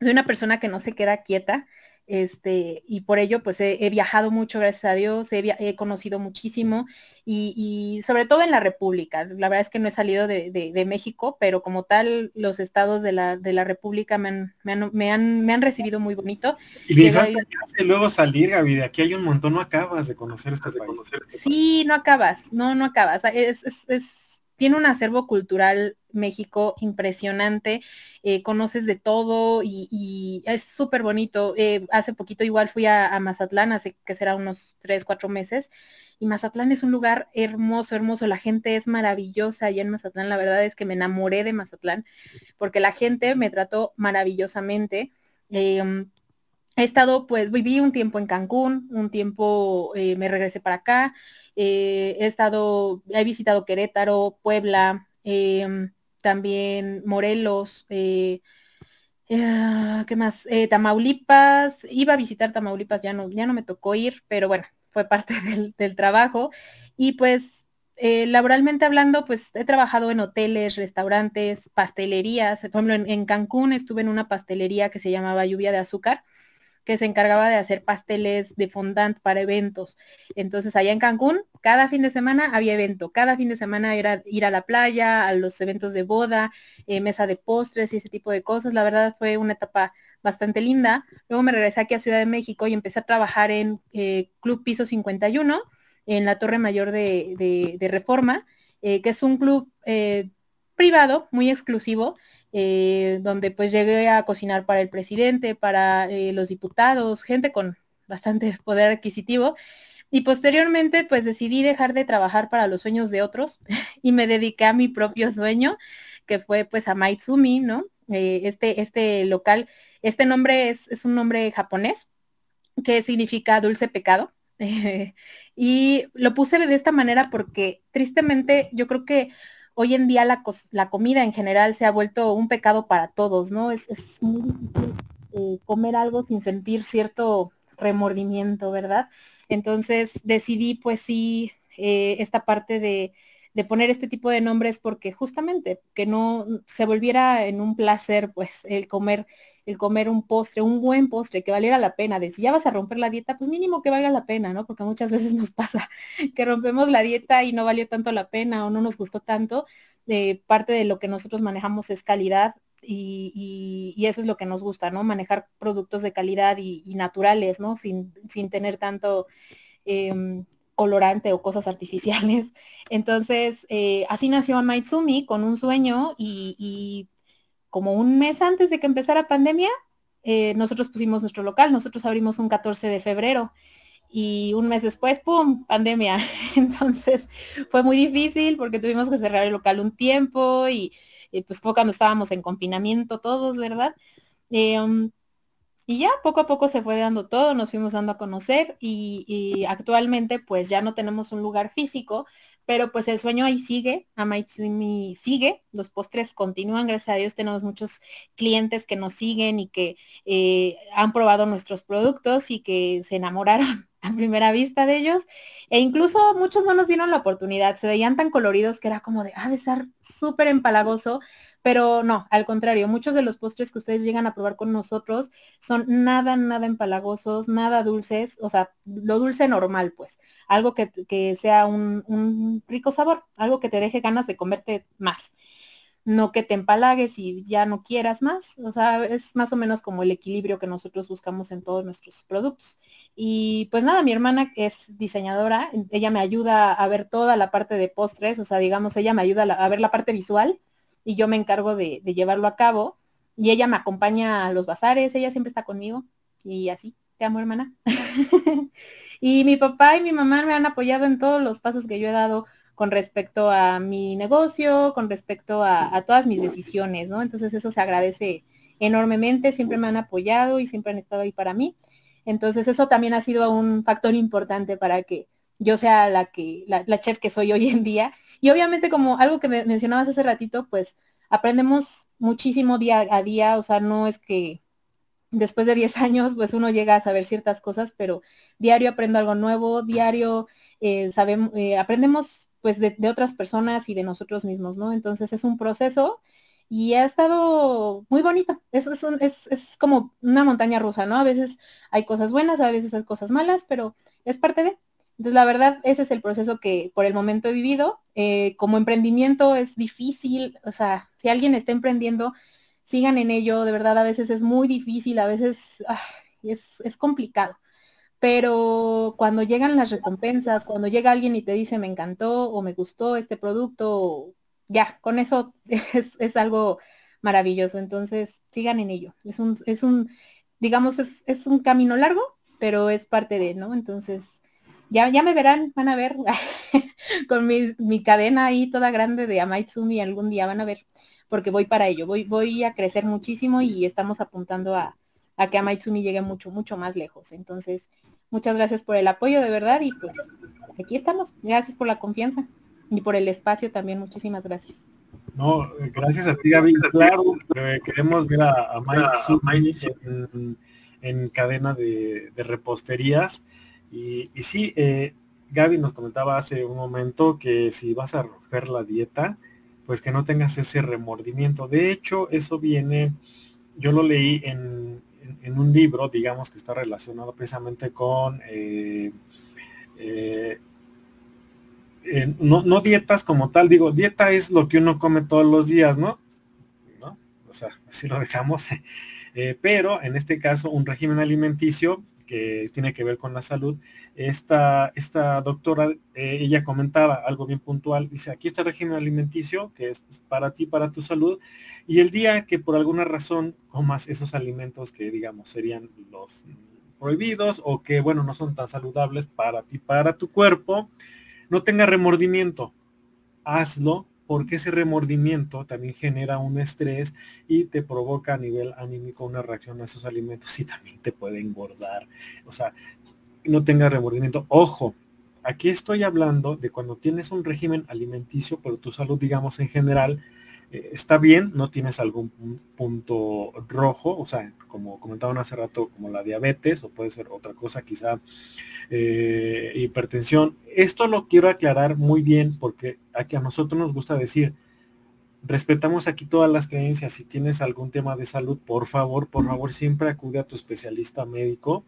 soy una persona que no se queda quieta, este, y por ello pues he, viajado mucho, gracias a Dios, he, conocido muchísimo y, sobre todo en la República. La verdad es que no he salido de, México, pero como tal los estados de la, de la República me han, me, han, me, han, me han recibido muy bonito. Y de falta luego salir, Gaby, de aquí hay un montón, no acabas de conocer este país. Este sí, no acabas, no, no acabas. Es, es, es, tiene un acervo cultural México impresionante, eh, conoces de todo y, es súper bonito. Eh, hace poquito igual fui a, Mazatlán, hace que será unos tres, cuatro meses, y Mazatlán es un lugar hermoso, hermoso, la gente es maravillosa allá en Mazatlán, la verdad es que me enamoré de Mazatlán, porque la gente me trató maravillosamente. Em, he estado, pues viví un tiempo en Cancún, un tiempo eh, me regresé para acá, he estado, he visitado Querétaro, Puebla, em, también Morelos, eh, eh, ¿qué más? Eh, Tamaulipas, iba a visitar Tamaulipas, ya no, ya no me tocó ir, pero bueno, fue parte <laughs> del, trabajo. Y pues laboralmente hablando, pues he trabajado en hoteles, restaurantes, pastelerías. Por ejemplo, en, Cancún estuve en una pastelería que se llamaba Lluvia de Azúcar que se encargaba de hacer pasteles de fondant para eventos. Entonces, allá en Cancún, cada fin de semana había evento. Cada fin de semana era ir a la playa, a los eventos de boda, eh, mesa de postres y ese tipo de cosas. La verdad fue una etapa bastante linda. Luego me regresé aquí a Ciudad de México y empecé a trabajar en eh, Club Piso 51. en la Torre Mayor de, Reforma, que es un club privado, muy exclusivo, donde pues llegué a cocinar para el presidente, para los diputados, gente con bastante <laughs> poder adquisitivo. Y posteriormente, pues decidí dejar de trabajar para los sueños de otros <laughs> y me dediqué a mi propio sueño, que fue pues a Maitsumi, ¿no? Eh, este, este local, este nombre es, es, un nombre japonés que significa dulce pecado. <laughs> y lo puse de esta manera porque tristemente yo creo que hoy en día la, comida en general se ha vuelto un pecado para todos, ¿no? Es, es muy difícil eh, comer algo sin sentir cierto remordimiento, ¿verdad? Entonces decidí pues sí eh, esta parte de, poner este tipo de nombres porque justamente que no se volviera en un placer pues el comer el comer un postre, un buen postre que valiera la pena, de si ya vas a romper la dieta, pues mínimo que valga la pena, ¿no? Porque muchas <laughs> veces nos pasa que rompemos la dieta y no valió tanto la pena o no nos gustó tanto. Eh, parte de lo que nosotros manejamos es calidad y, eso es lo que nos gusta, ¿no? Manejar productos de calidad y, naturales, ¿no? Sin, tener tanto em, colorante o cosas artificiales. <laughs> Entonces, eh, así nació Maitsumi con un sueño y, como un mes antes de que empezara pandemia, eh, nosotros pusimos nuestro local, nosotros abrimos un 14 de febrero y un mes después, ¡pum!, pandemia. <laughs> Entonces fue muy difícil porque tuvimos que cerrar el local un tiempo y pues fue cuando estábamos en confinamiento todos, ¿verdad? Um, y ya poco a poco se fue dando todo, nos fuimos dando a conocer y, actualmente pues ya no tenemos un lugar físico, pero pues el sueño ahí sigue, Amaitsumi sigue, los postres continúan, gracias a Dios tenemos muchos clientes que nos siguen y que eh, han probado nuestros productos y que se enamoraron <laughs> a primera vista de ellos. E incluso muchos no nos dieron la oportunidad, se veían tan coloridos que era como de, ah, de ser súper empalagoso, pero no, al contrario, muchos de los postres que ustedes llegan a probar con nosotros son nada, nada empalagosos, nada dulces, o sea, lo dulce normal, pues, algo que, que sea un, un rico sabor, algo que te deje ganas de comerte más no que te empalagues y ya no quieras más. O sea, es más o menos como el equilibrio que nosotros buscamos en todos nuestros productos. Y pues nada, mi hermana es diseñadora, ella me ayuda a ver toda la parte de postres, o sea, digamos, ella me ayuda a ver la parte visual y yo me encargo de, llevarlo a cabo. Y ella me acompaña a los bazares, ella siempre está conmigo y así. Te amo, hermana. <laughs> y mi papá y mi mamá me han apoyado en todos los pasos que yo he dado con respecto a mi negocio, con respecto a, todas mis decisiones, ¿no? Entonces eso se agradece enormemente, siempre me han apoyado y siempre han estado ahí para mí. Entonces eso también ha sido un factor importante para que yo sea la que, la, chef que soy hoy en día. Y obviamente como algo que me mencionabas hace ratito, pues aprendemos muchísimo día a día, o sea, no es que después de 10 <laughs> años, pues uno llega a saber ciertas cosas, pero diario aprendo algo nuevo, diario eh, sabemos, eh, aprendemos pues de, otras personas y de nosotros mismos, ¿no? Entonces es un proceso y ha estado muy bonito. Es, es, es, como una montaña rusa, ¿no? A veces hay cosas buenas, a veces hay cosas malas, pero es parte de. Entonces, la verdad, ese es el proceso que por el momento he vivido. Eh, como emprendimiento es difícil, o sea, si alguien está emprendiendo, sigan en ello, de verdad, a veces es muy difícil, a veces es, es complicado pero cuando llegan las recompensas, cuando llega alguien y te dice me encantó o me gustó este producto, ya, con eso <laughs> es, algo maravilloso. Entonces, sigan en ello. Es un, es un digamos, es, un camino largo, pero es parte de, ¿no? Entonces, ya, ya me verán, van a ver <laughs> con mi, cadena ahí toda grande de Amaitsumi algún día, van a ver, porque voy para ello, voy, voy a crecer muchísimo y estamos apuntando a, a que Amaitsumi llegue mucho, mucho más lejos. Entonces, Muchas gracias por el apoyo de verdad y pues aquí estamos. Gracias por la confianza y por el espacio también. Muchísimas gracias. No, gracias a ti, Gaby. Claro, queremos ver a, Mike en, cadena de, reposterías. Y, y sí, eh, Gaby nos comentaba hace un momento que si vas a romper la dieta, pues que no tengas ese remordimiento. De hecho, eso viene, yo lo leí en, un libro, digamos que está relacionado precisamente con eh, eh, no, dietas como tal, digo, dieta es lo que uno come todos los días, ¿no? O sea, así lo dejamos. <laughs> Pero en este caso, un régimen alimenticio que tiene que ver con la salud, esta, esta doctora, eh, ella comentaba algo bien puntual, dice, aquí está el régimen alimenticio, que es para ti, para tu salud, y el día que por alguna razón comas esos alimentos que digamos serían los prohibidos o que bueno, no son tan saludables para ti, para tu cuerpo, no tenga remordimiento, hazlo porque ese remordimiento también genera un estrés y te provoca a nivel anímico una reacción a esos alimentos y también te puede engordar. O sea, no tenga remordimiento. Ojo, aquí estoy hablando de cuando tienes un régimen alimenticio, pero tu salud, digamos, en general, eh, está bien, no tienes algún punto rojo, o sea, como comentaban hace rato, como la diabetes, o puede ser otra cosa, quizá eh, hipertensión. Esto lo quiero aclarar muy bien porque aquí a nosotros nos gusta decir, respetamos aquí todas las creencias. Si tienes algún tema de salud, por favor, por favor, siempre acude a tu especialista médico.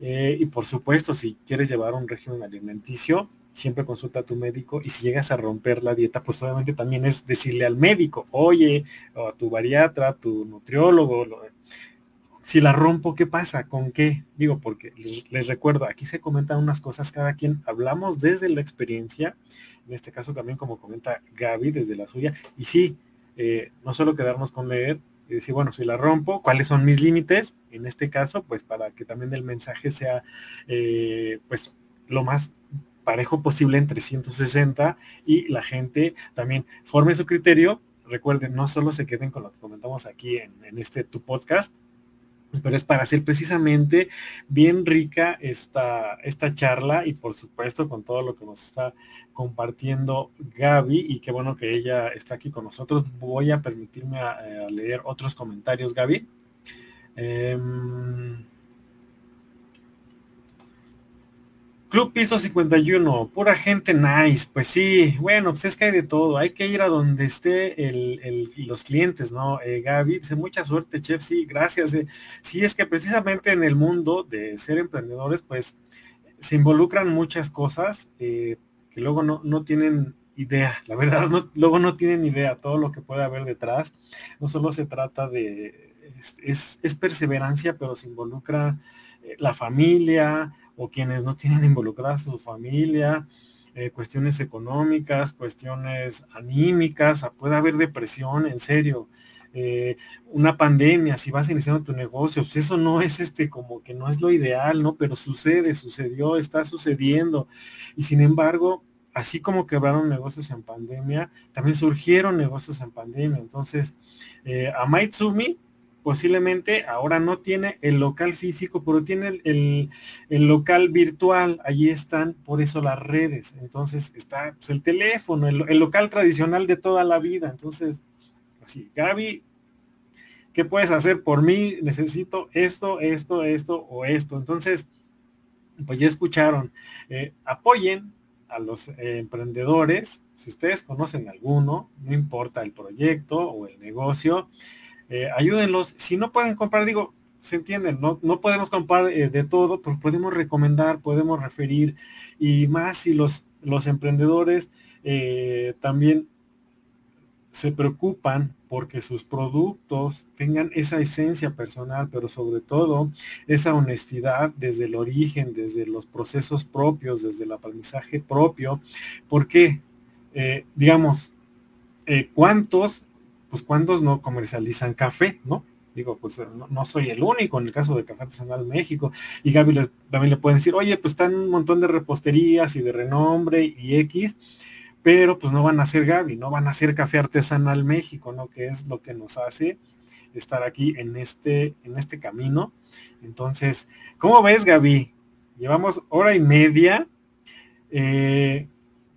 Eh, y por supuesto, si quieres llevar un régimen alimenticio, siempre consulta a tu médico y si llegas a romper la dieta, pues obviamente también es decirle al médico, oye, o a tu bariatra, a tu nutriólogo, si la rompo, ¿qué pasa? ¿Con qué? Digo, porque les recuerdo, aquí se comentan unas cosas cada quien, hablamos desde la experiencia, en este caso también como comenta Gaby desde la suya, y sí, eh, no solo quedarnos con leer y decir, bueno, si la rompo, ¿cuáles son mis límites? En este caso, pues para que también el mensaje sea, eh, pues, lo más parejo posible en 360 y la gente también forme su criterio. Recuerden, no solo se queden con lo que comentamos aquí en, este tu podcast, pero es para hacer precisamente bien rica esta, esta charla y por supuesto con todo lo que nos está compartiendo Gaby y qué bueno que ella está aquí con nosotros. Voy a permitirme a, leer otros comentarios, Gaby. Em, Club Piso 51, pura gente nice. Pues sí, bueno, pues es que hay de todo. Hay que ir a donde esté el, los clientes, ¿no? Eh, Gaby, dice mucha suerte, chef. Sí, gracias. Eh. Sí, es que precisamente en el mundo de ser emprendedores, pues se involucran muchas cosas eh, que luego no, no tienen idea, <laughs> la verdad, luego no tienen idea todo lo que puede haber detrás. No solo se trata de, es, es perseverancia, pero se involucra la familia, o quienes no tienen involucrada su familia, eh, cuestiones económicas, cuestiones anímicas, puede haber depresión, en serio. Eh, una pandemia, si vas iniciando tu negocio, pues eso no es este como que no es lo ideal, ¿no? Pero sucede, sucedió, está sucediendo. Y sin embargo, así como quebraron negocios en pandemia, también surgieron negocios en pandemia. Entonces, eh, a Maitsumi posiblemente ahora no tiene el local físico, pero tiene el, local virtual, allí están por eso las redes, entonces está pues, el teléfono, el, local tradicional de toda la vida, entonces, así, Gaby, ¿qué puedes hacer por mí? Necesito esto, esto, esto o esto, entonces, pues ya escucharon, eh, apoyen a los eh, emprendedores, si ustedes conocen alguno, no importa el proyecto o el negocio, eh, ayúdenlos. Si no pueden comprar, digo, se entienden, no, no podemos comprar eh, de todo, pero podemos recomendar, podemos referir, y más si los, los emprendedores eh, también se preocupan porque sus productos tengan esa esencia personal, pero sobre todo esa honestidad desde el origen, desde los procesos propios, desde el aprendizaje propio. porque digamos, ¿cuántos pues ¿cuántos no comercializan café, no? Digo, pues eh, no, soy el único en el caso de Café Artesanal México. Y Gaby también le pueden decir, oye, pues están un montón de reposterías y de renombre y X, pero pues no van a ser Gaby, no van a ser Café Artesanal México, ¿no? Que es lo que nos hace estar aquí en este, en este camino. Entonces, ¿cómo ves, Gaby? Llevamos hora y media. Eh,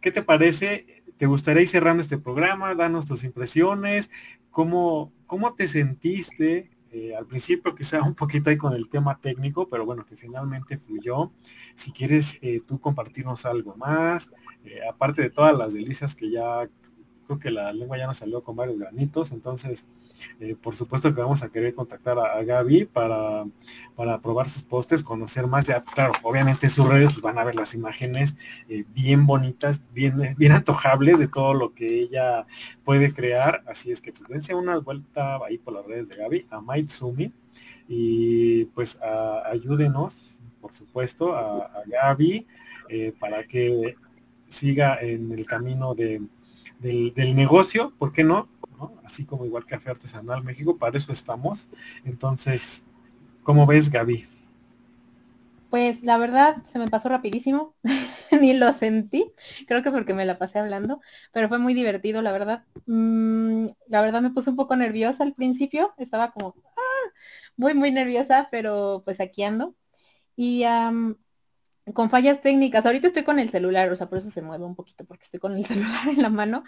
¿Qué te parece ¿Te gustaría ir cerrando este programa? Danos tus impresiones. ¿Cómo, cómo te sentiste? Eh, al principio quizá un poquito ahí con el tema técnico, pero bueno, que finalmente fluyó. Si quieres eh, tú compartirnos algo más, eh, aparte de todas las delicias que ya creo que la lengua ya nos salió con varios granitos, entonces eh, por supuesto que vamos a querer contactar a, Gaby para, para probar sus postes, conocer más. Ya, claro, obviamente en sus redes pues, van a ver las imágenes eh, bien bonitas, bien, bien antojables de todo lo que ella puede crear, así es que pues dense una vuelta ahí por las redes de Gaby, a Maitsumi, y pues ayúdenos por supuesto, a, Gaby, eh, para que siga en el camino de, del, negocio, ¿por qué no? Así como igual Café Artesanal México, para eso estamos. Entonces, ¿cómo ves, Gaby? Pues la verdad se me pasó rapidísimo, <laughs> ni lo sentí, creo que porque me la pasé hablando, pero fue muy divertido, la verdad. Mm, la verdad me puse un poco nerviosa al principio, estaba como ah", muy, muy nerviosa, pero pues aquí ando. Y con fallas técnicas, ahorita estoy con el celular, o sea, por eso se mueve un poquito, porque estoy con el <laughs> celular en la mano,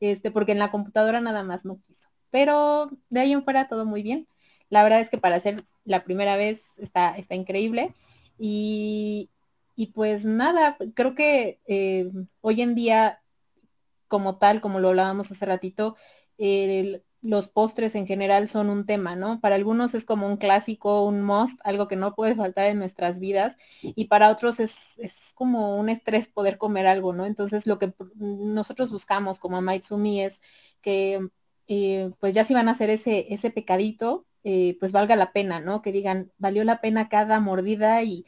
este, porque en la computadora nada más no quiso. Pero de ahí en fuera todo muy bien. La verdad es que para hacer la primera vez está, está increíble. Y, pues nada, creo que eh, hoy en día, como tal, como lo hablábamos hace ratito, los postres en general son un tema, ¿no? Para algunos es como un clásico, un must, algo que no puede faltar en nuestras vidas, y para otros es, como un estrés poder comer algo, ¿no? Entonces lo que nosotros buscamos como Maitsumi es que eh, pues ya si van a hacer ese, ese pecadito, eh, pues valga la pena, ¿no? Que digan, valió la pena cada mordida y,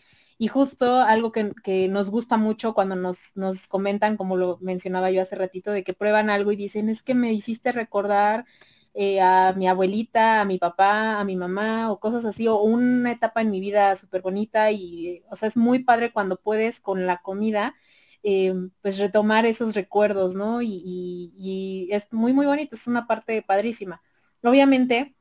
justo algo que, nos gusta mucho cuando nos, nos comentan, como lo mencionaba yo hace ratito, de que prueban algo y dicen, es que me hiciste recordar eh, a mi abuelita, a mi papá, a mi mamá o cosas así, o una etapa en mi vida súper bonita y, o sea, es muy padre cuando puedes con la comida, eh, pues retomar esos recuerdos, ¿no? Y, y, es muy, muy bonito, es una parte padrísima. Obviamente,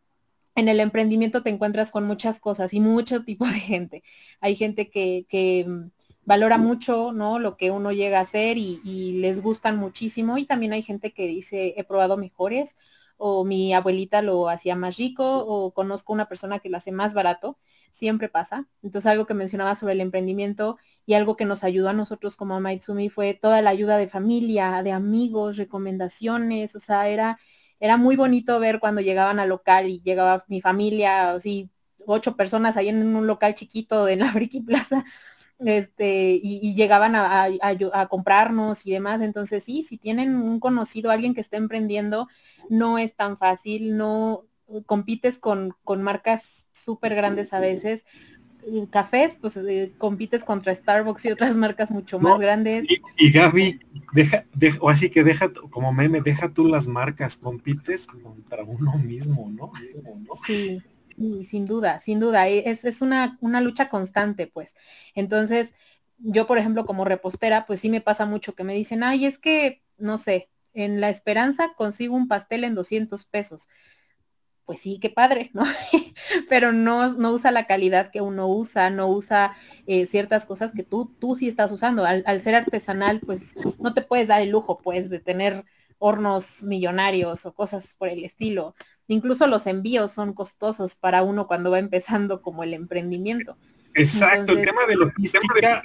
en el emprendimiento te encuentras con muchas cosas y mucho tipo de gente. Hay gente que, mm, valora mucho, ¿no? Lo que uno llega a hacer y, les gustan muchísimo. Y también hay gente que dice, he probado mejores, o mi abuelita lo hacía más rico, o conozco una persona que lo hace más barato. Siempre pasa. Entonces, algo que mencionaba sobre el emprendimiento y algo que nos ayudó a nosotros como Maitsumi fue toda la ayuda de familia, de amigos, recomendaciones. O sea, era era muy bonito ver cuando llegaban al local y llegaba mi familia, así, ocho personas ahí en un local chiquito en la <laughs> Friki Plaza, este, y, llegaban a, comprarnos y demás. Entonces, sí, si tienen un conocido, alguien que esté emprendiendo, no es tan fácil, no compites con, con marcas súper grandes a veces, cafés, pues eh, compites contra Starbucks y otras marcas mucho más grandes. Y, Gaby, deja, o así que deja, como meme, deja tú las marcas, compites contra uno mismo, ¿no? Sí, sin duda, sin duda. E, es, es una, una lucha constante, pues. Entonces, yo, por ejemplo, como repostera, pues sí me pasa mucho que me dicen, ay, es que, no sé, en La Esperanza consigo un pastel en 200 pesos pues sí, qué padre, ¿no? <laughs> Pero no, no usa la calidad que uno usa, no usa eh, ciertas cosas que tú, tú sí estás usando. Al, ser artesanal, pues no te puedes dar el lujo, pues, de tener hornos millonarios o cosas por el estilo. Incluso los envíos son costosos para uno cuando va empezando como el emprendimiento. Exacto, el tema de logística,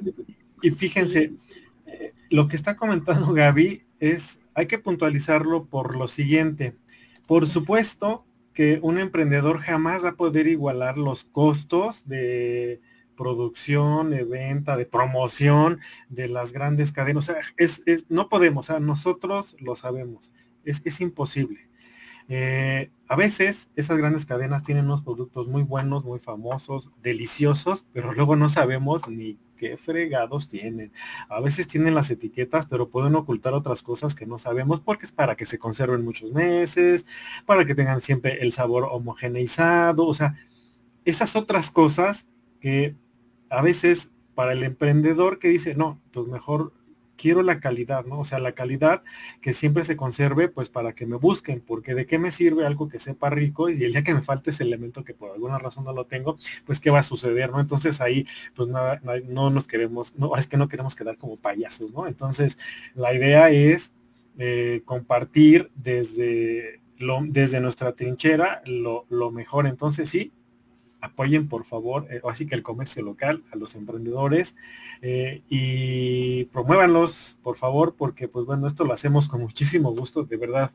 y fíjense, eh, lo que está comentando Gaby es, hay que puntualizarlo por lo siguiente. Por supuesto, que un emprendedor jamás va a poder igualar los costos de producción, de venta, de promoción de las grandes cadenas. O sea, es, no podemos, o sea, nosotros lo sabemos, es, es imposible. Eh, a veces esas grandes cadenas tienen unos productos muy buenos, muy famosos, deliciosos, pero <laughs> luego no sabemos ni qué fregados tienen. A veces tienen las etiquetas, pero pueden ocultar otras cosas que no sabemos porque es para que se conserven muchos meses, para que tengan siempre el sabor homogeneizado, o sea, esas otras cosas que a veces para el emprendedor que dice, no, pues mejor quiero la calidad, ¿no? O sea, la calidad que siempre se conserve, pues para que me busquen, porque de qué me sirve algo que sepa rico y el día que me falte ese elemento que por alguna razón no lo tengo, pues qué va a suceder, ¿no? Entonces ahí, pues nada, no, nos queremos, no, es que no queremos quedar como payasos, ¿no? Entonces, la idea es eh, compartir desde, lo, desde nuestra trinchera lo, lo mejor. Entonces, sí, apoyen por favor, eh, así que el comercio local, a los emprendedores eh, y promuévanlos por favor, porque pues bueno, esto lo hacemos con muchísimo gusto, de verdad.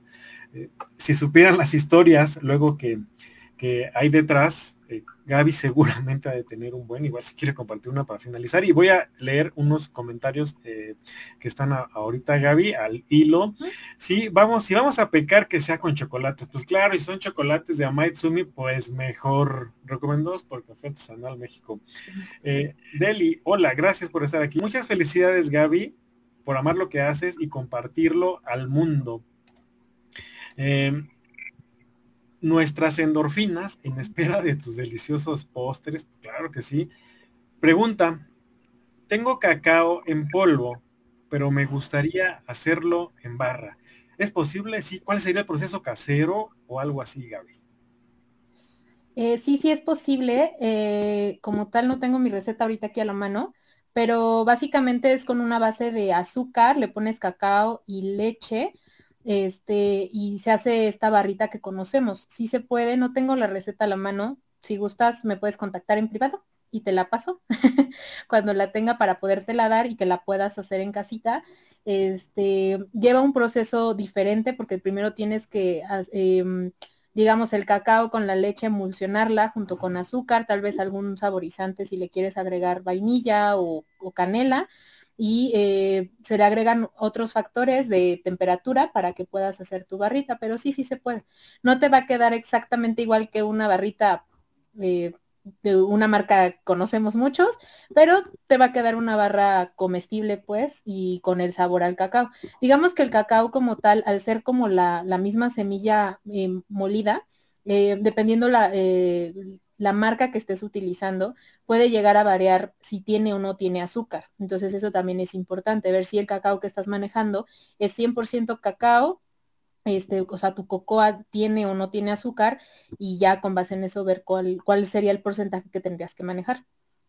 Eh, si supieran las historias luego que, que hay detrás. Eh, Gaby seguramente ha de tener un buen, igual si quiere compartir una para finalizar. Y voy a leer unos comentarios eh, que están ahorita, Gaby, al hilo. Sí, vamos, si vamos a pecar que sea con chocolates, pues claro, y son chocolates de Amaitsumi, pues mejor. Recomendados por Café Artesanal México. Eh, Deli, hola, gracias por estar aquí. Muchas felicidades, Gaby, por amar lo que haces y compartirlo al mundo. Eh, nuestras endorfinas en espera de tus deliciosos postres, claro que sí. Pregunta, tengo cacao en polvo, pero me gustaría hacerlo en barra. ¿Es posible? Sí. ¿Cuál sería el proceso casero o algo así, Gaby? Eh, sí, sí es posible. Eh, como tal, no tengo mi receta ahorita aquí a la mano, pero básicamente es con una base de azúcar, le pones cacao y leche este, y se hace esta barrita que conocemos. Si se puede, no tengo la receta a la mano. Si gustas, me puedes contactar en privado y te la paso <laughs> cuando la tenga para podértela dar y que la puedas hacer en casita. Este, lleva un proceso diferente porque primero tienes que, em, digamos, el cacao con la leche emulsionarla junto con azúcar, tal vez algún saborizante si le quieres agregar vainilla o canela y eh, se le agregan otros factores de temperatura para que puedas hacer tu barrita, pero sí, sí se puede. No te va a quedar exactamente igual que una barrita eh, de una marca que conocemos muchos, pero te va a quedar una barra comestible pues y con el sabor al cacao. Digamos que el cacao como tal, al ser como la, misma semilla eh, molida, dependiendo la la marca que estés utilizando puede llegar a variar si tiene o no tiene azúcar. Entonces eso también es importante, ver si el cacao que estás manejando es 100% cacao, este, o sea, tu cocoa tiene o no tiene azúcar y ya con base en eso ver cuál, cuál sería el porcentaje que tendrías que manejar.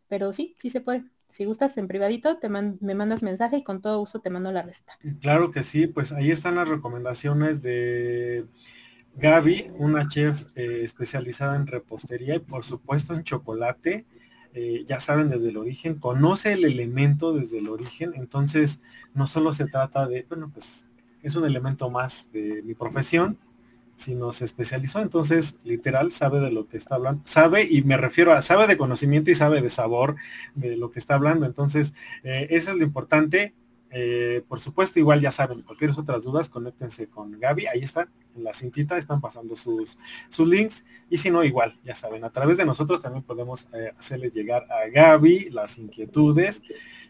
Pero sí, sí se puede. Si gustas en privadito, te me mandas mensaje y con todo gusto te mando la receta. Claro que sí, pues ahí están las recomendaciones de Gaby, una chef eh, especializada en repostería y por supuesto en chocolate. Eh, ya saben desde el origen, conoce el elemento desde el origen, entonces no solo se trata de, bueno, pues es un elemento más de mi profesión, sino se especializó, entonces literal sabe de lo que está hablando, sabe y me refiero a sabe de conocimiento y sabe de sabor de lo que está hablando, entonces eh, eso es lo importante, por supuesto, igual ya saben, cualquier otras dudas, conéctense con Gaby, ahí están, en la cintita están pasando sus, sus links, y si no, igual, ya saben, a través de nosotros también podemos eh, hacerles llegar a Gaby las inquietudes,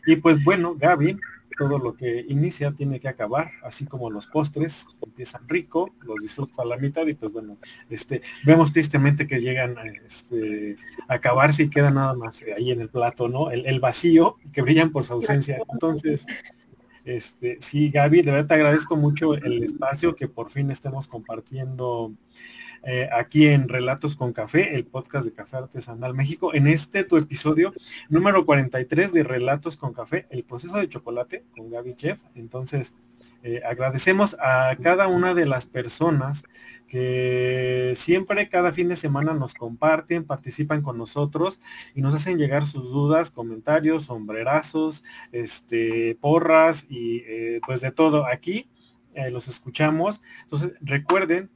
y pues bueno, Gaby, todo lo que inicia tiene que acabar, así como los postres empiezan rico, los disfruto a la mitad y pues bueno, este, vemos tristemente que llegan este, a acabarse y queda nada más ahí en el plato, ¿no? El, el vacío, que brillan por su ausencia. Entonces, este, sí, Gaby, de verdad te agradezco mucho el espacio que por fin estemos compartiendo eh, aquí en Relatos con Café, el podcast de Café Artesanal México, en este tu episodio número 43 de Relatos con Café, el proceso de chocolate con Gaby Chef. Entonces, eh, agradecemos a cada una de las personas que siempre cada fin de semana nos comparten, participan con nosotros y nos hacen llegar sus dudas, comentarios, sombrerazos, este, porras y eh, pues de todo. Aquí eh, los escuchamos. Entonces recuerden,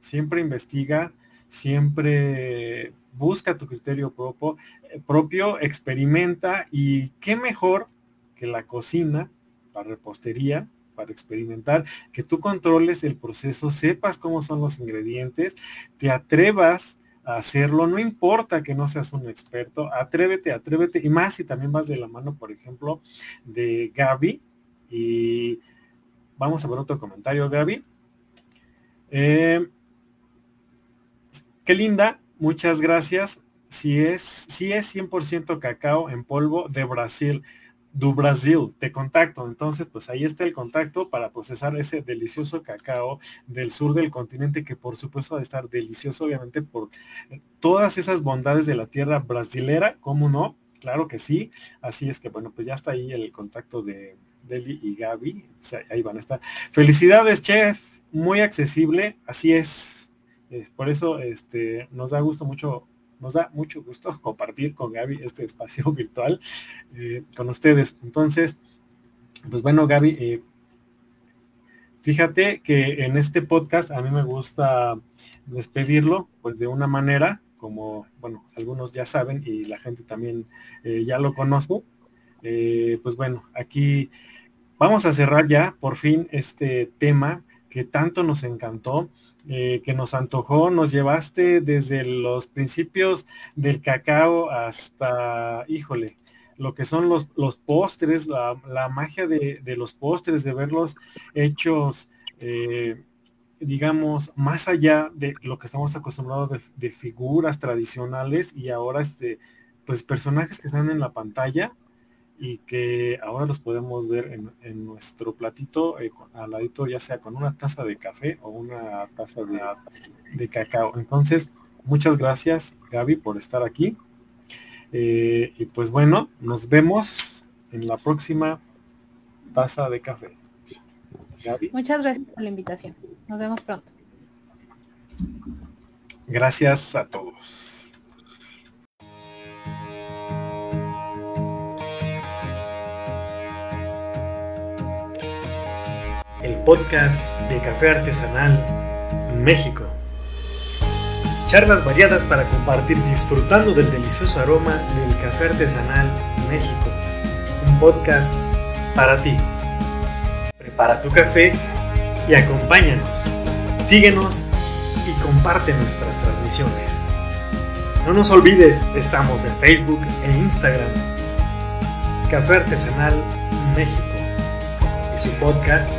siempre investiga, siempre busca tu criterio propio, eh, propio, experimenta y qué mejor que la cocina, la repostería, para experimentar, que tú controles el proceso, sepas cómo son los ingredientes, te atrevas a hacerlo, no importa que no seas un experto, atrévete, atrévete, y más si también vas de la mano, por ejemplo, de Gaby, y vamos a ver otro comentario, Gaby. Eh, qué linda, muchas gracias. Si es, si es 100% cacao en polvo de Brasil do Brasil, te contacto. Entonces, pues ahí está el contacto para procesar ese delicioso cacao del sur del continente, que por supuesto va a estar delicioso, obviamente, por eh, todas esas bondades de la tierra brasilera, ¿cómo no? Claro que sí. Así es que, bueno, pues ya está ahí el contacto de Deli y Gaby. O sea, ahí van a estar. Felicidades, chef. Muy accesible. Así es. es por eso este, nos da gusto mucho nos da mucho gusto <laughs> compartir con Gaby este espacio <laughs> virtual eh, con ustedes. Entonces, pues bueno, Gaby, eh, Fíjate que en este podcast a mí me gusta despedirlo pues de una manera como, bueno, algunos ya saben y la gente también eh, ya lo conoce. Pues bueno, aquí vamos a cerrar ya por fin este tema que tanto nos encantó, eh, que nos antojó, nos llevaste desde los principios del cacao hasta, híjole, lo que son los, los postres, la, magia de, los postres, de verlos hechos digamos, más allá de lo que estamos acostumbrados de, figuras tradicionales y ahora este, pues personajes que están en la pantalla y que ahora los podemos ver en, nuestro platito eh, al ladito, ya sea con una taza de café o una taza de, de cacao. Entonces, muchas gracias Gaby por estar aquí. Eh, y pues bueno, nos vemos en la próxima taza de café. Muchas gracias por la invitación. Nos vemos pronto. Gracias a todos. El podcast de Café Artesanal México. Charlas variadas para compartir disfrutando del delicioso aroma del café artesanal México. Un podcast para ti para tu café y acompáñanos. Síguenos y comparte nuestras transmisiones. No nos olvides, estamos en Facebook e Instagram. Café Artesanal México y su podcast